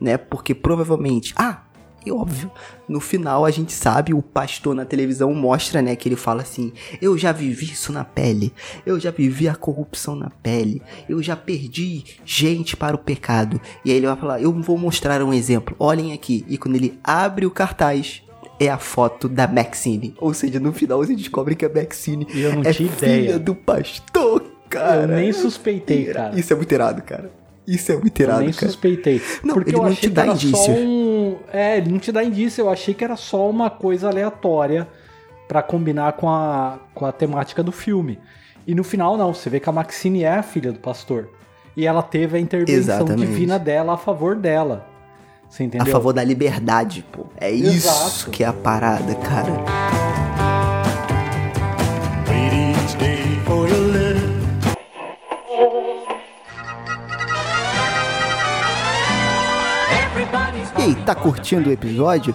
né? Porque provavelmente. Ah! E óbvio, no final a gente sabe, o pastor na televisão mostra, né, que ele fala assim: "Eu já vivi isso na pele. Eu já vivi a corrupção na pele. Eu já perdi gente para o pecado". E aí ele vai falar: "Eu vou mostrar um exemplo. Olhem aqui". E quando ele abre o cartaz, é a foto da Maxine. Ou seja, no final você descobre que a Maxine eu não é tinha filha ideia. do pastor, cara. Eu nem suspeitei, cara. Isso é muito irado, cara. Isso é muito Eu irado, nem cara. suspeitei. Não, porque ele eu não achei te dá que era indício. só um. É, ele não te dá indício. Eu achei que era só uma coisa aleatória pra combinar com a, com a temática do filme. E no final, não. Você vê que a Maxine é a filha do pastor. E ela teve a intervenção Exatamente. divina dela a favor dela. Você entendeu? A favor da liberdade, pô. É isso Exato. que é a parada, cara. Wait each day for your love. E aí, tá curtindo o episódio?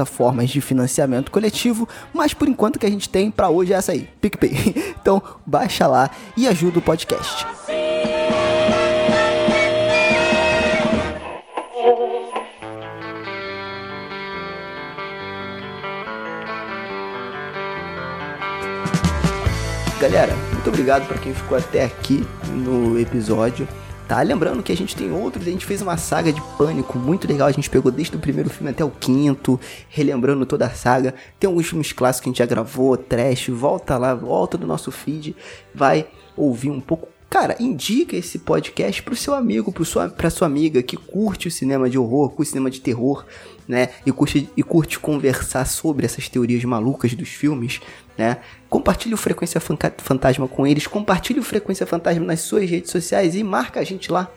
de financiamento coletivo, mas por enquanto que a gente tem para hoje é essa aí, PicPay. <laughs> Então, baixa lá e ajuda o podcast. Galera, muito obrigado para quem ficou até aqui no episódio. Tá? Lembrando que a gente tem outros, a gente fez uma saga de pânico muito legal. A gente pegou desde o primeiro filme até o quinto, relembrando toda a saga. Tem alguns filmes clássicos que a gente já gravou, trash. Volta lá, volta do nosso feed, vai ouvir um pouco. Cara, indica esse podcast pro seu amigo, pro sua, pra sua amiga que curte o cinema de horror, curte o cinema de terror, né? E curte, e curte conversar sobre essas teorias malucas dos filmes, né? Compartilhe o Frequência Fantasma com eles, compartilhe o Frequência Fantasma nas suas redes sociais e marca a gente lá,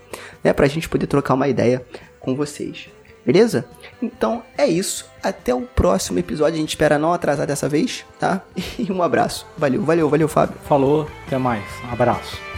né? Pra gente poder trocar uma ideia com vocês. Beleza? Então é isso. Até o próximo episódio. A gente espera não atrasar dessa vez, tá? <laughs> E um abraço. Valeu, valeu, valeu, Fábio. Falou, até mais. Abraço.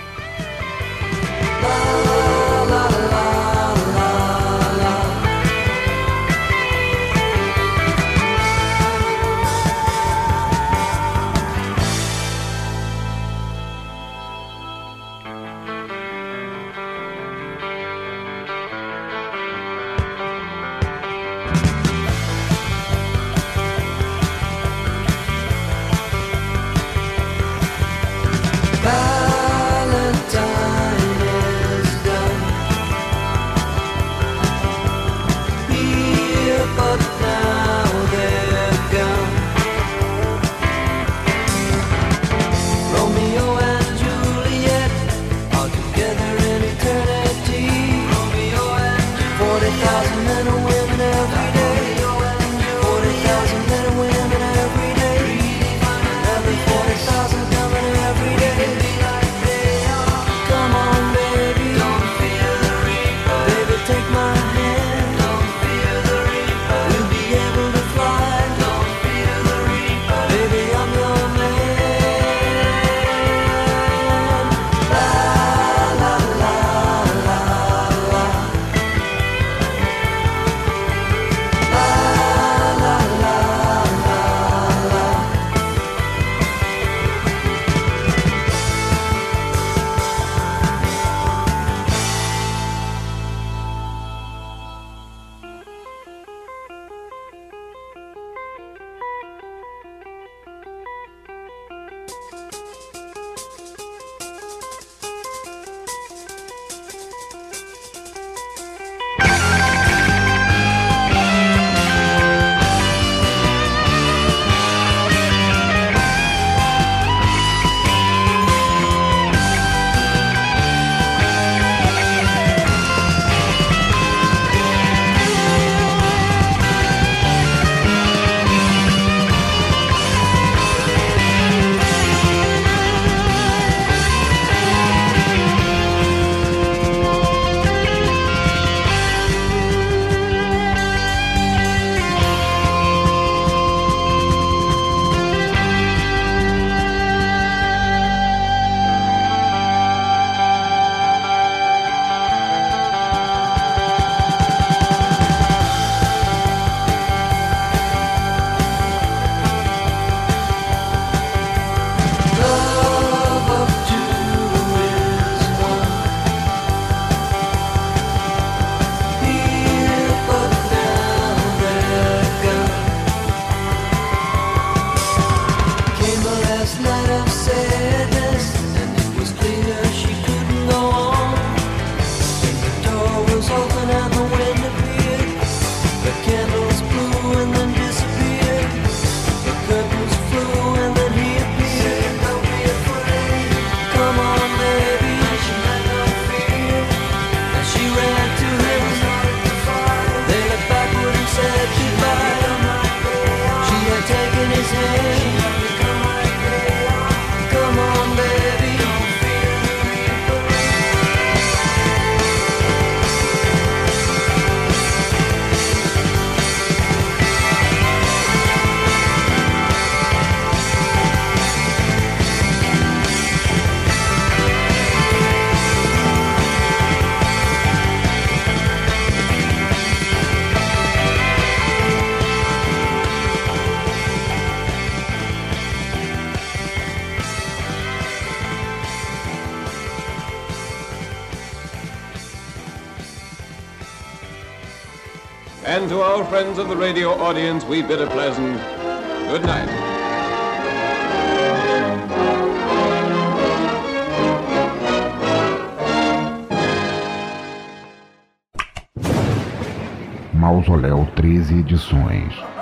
Friends of the radio audience, we bid a pleasant good night. Mausoléu 13 edições.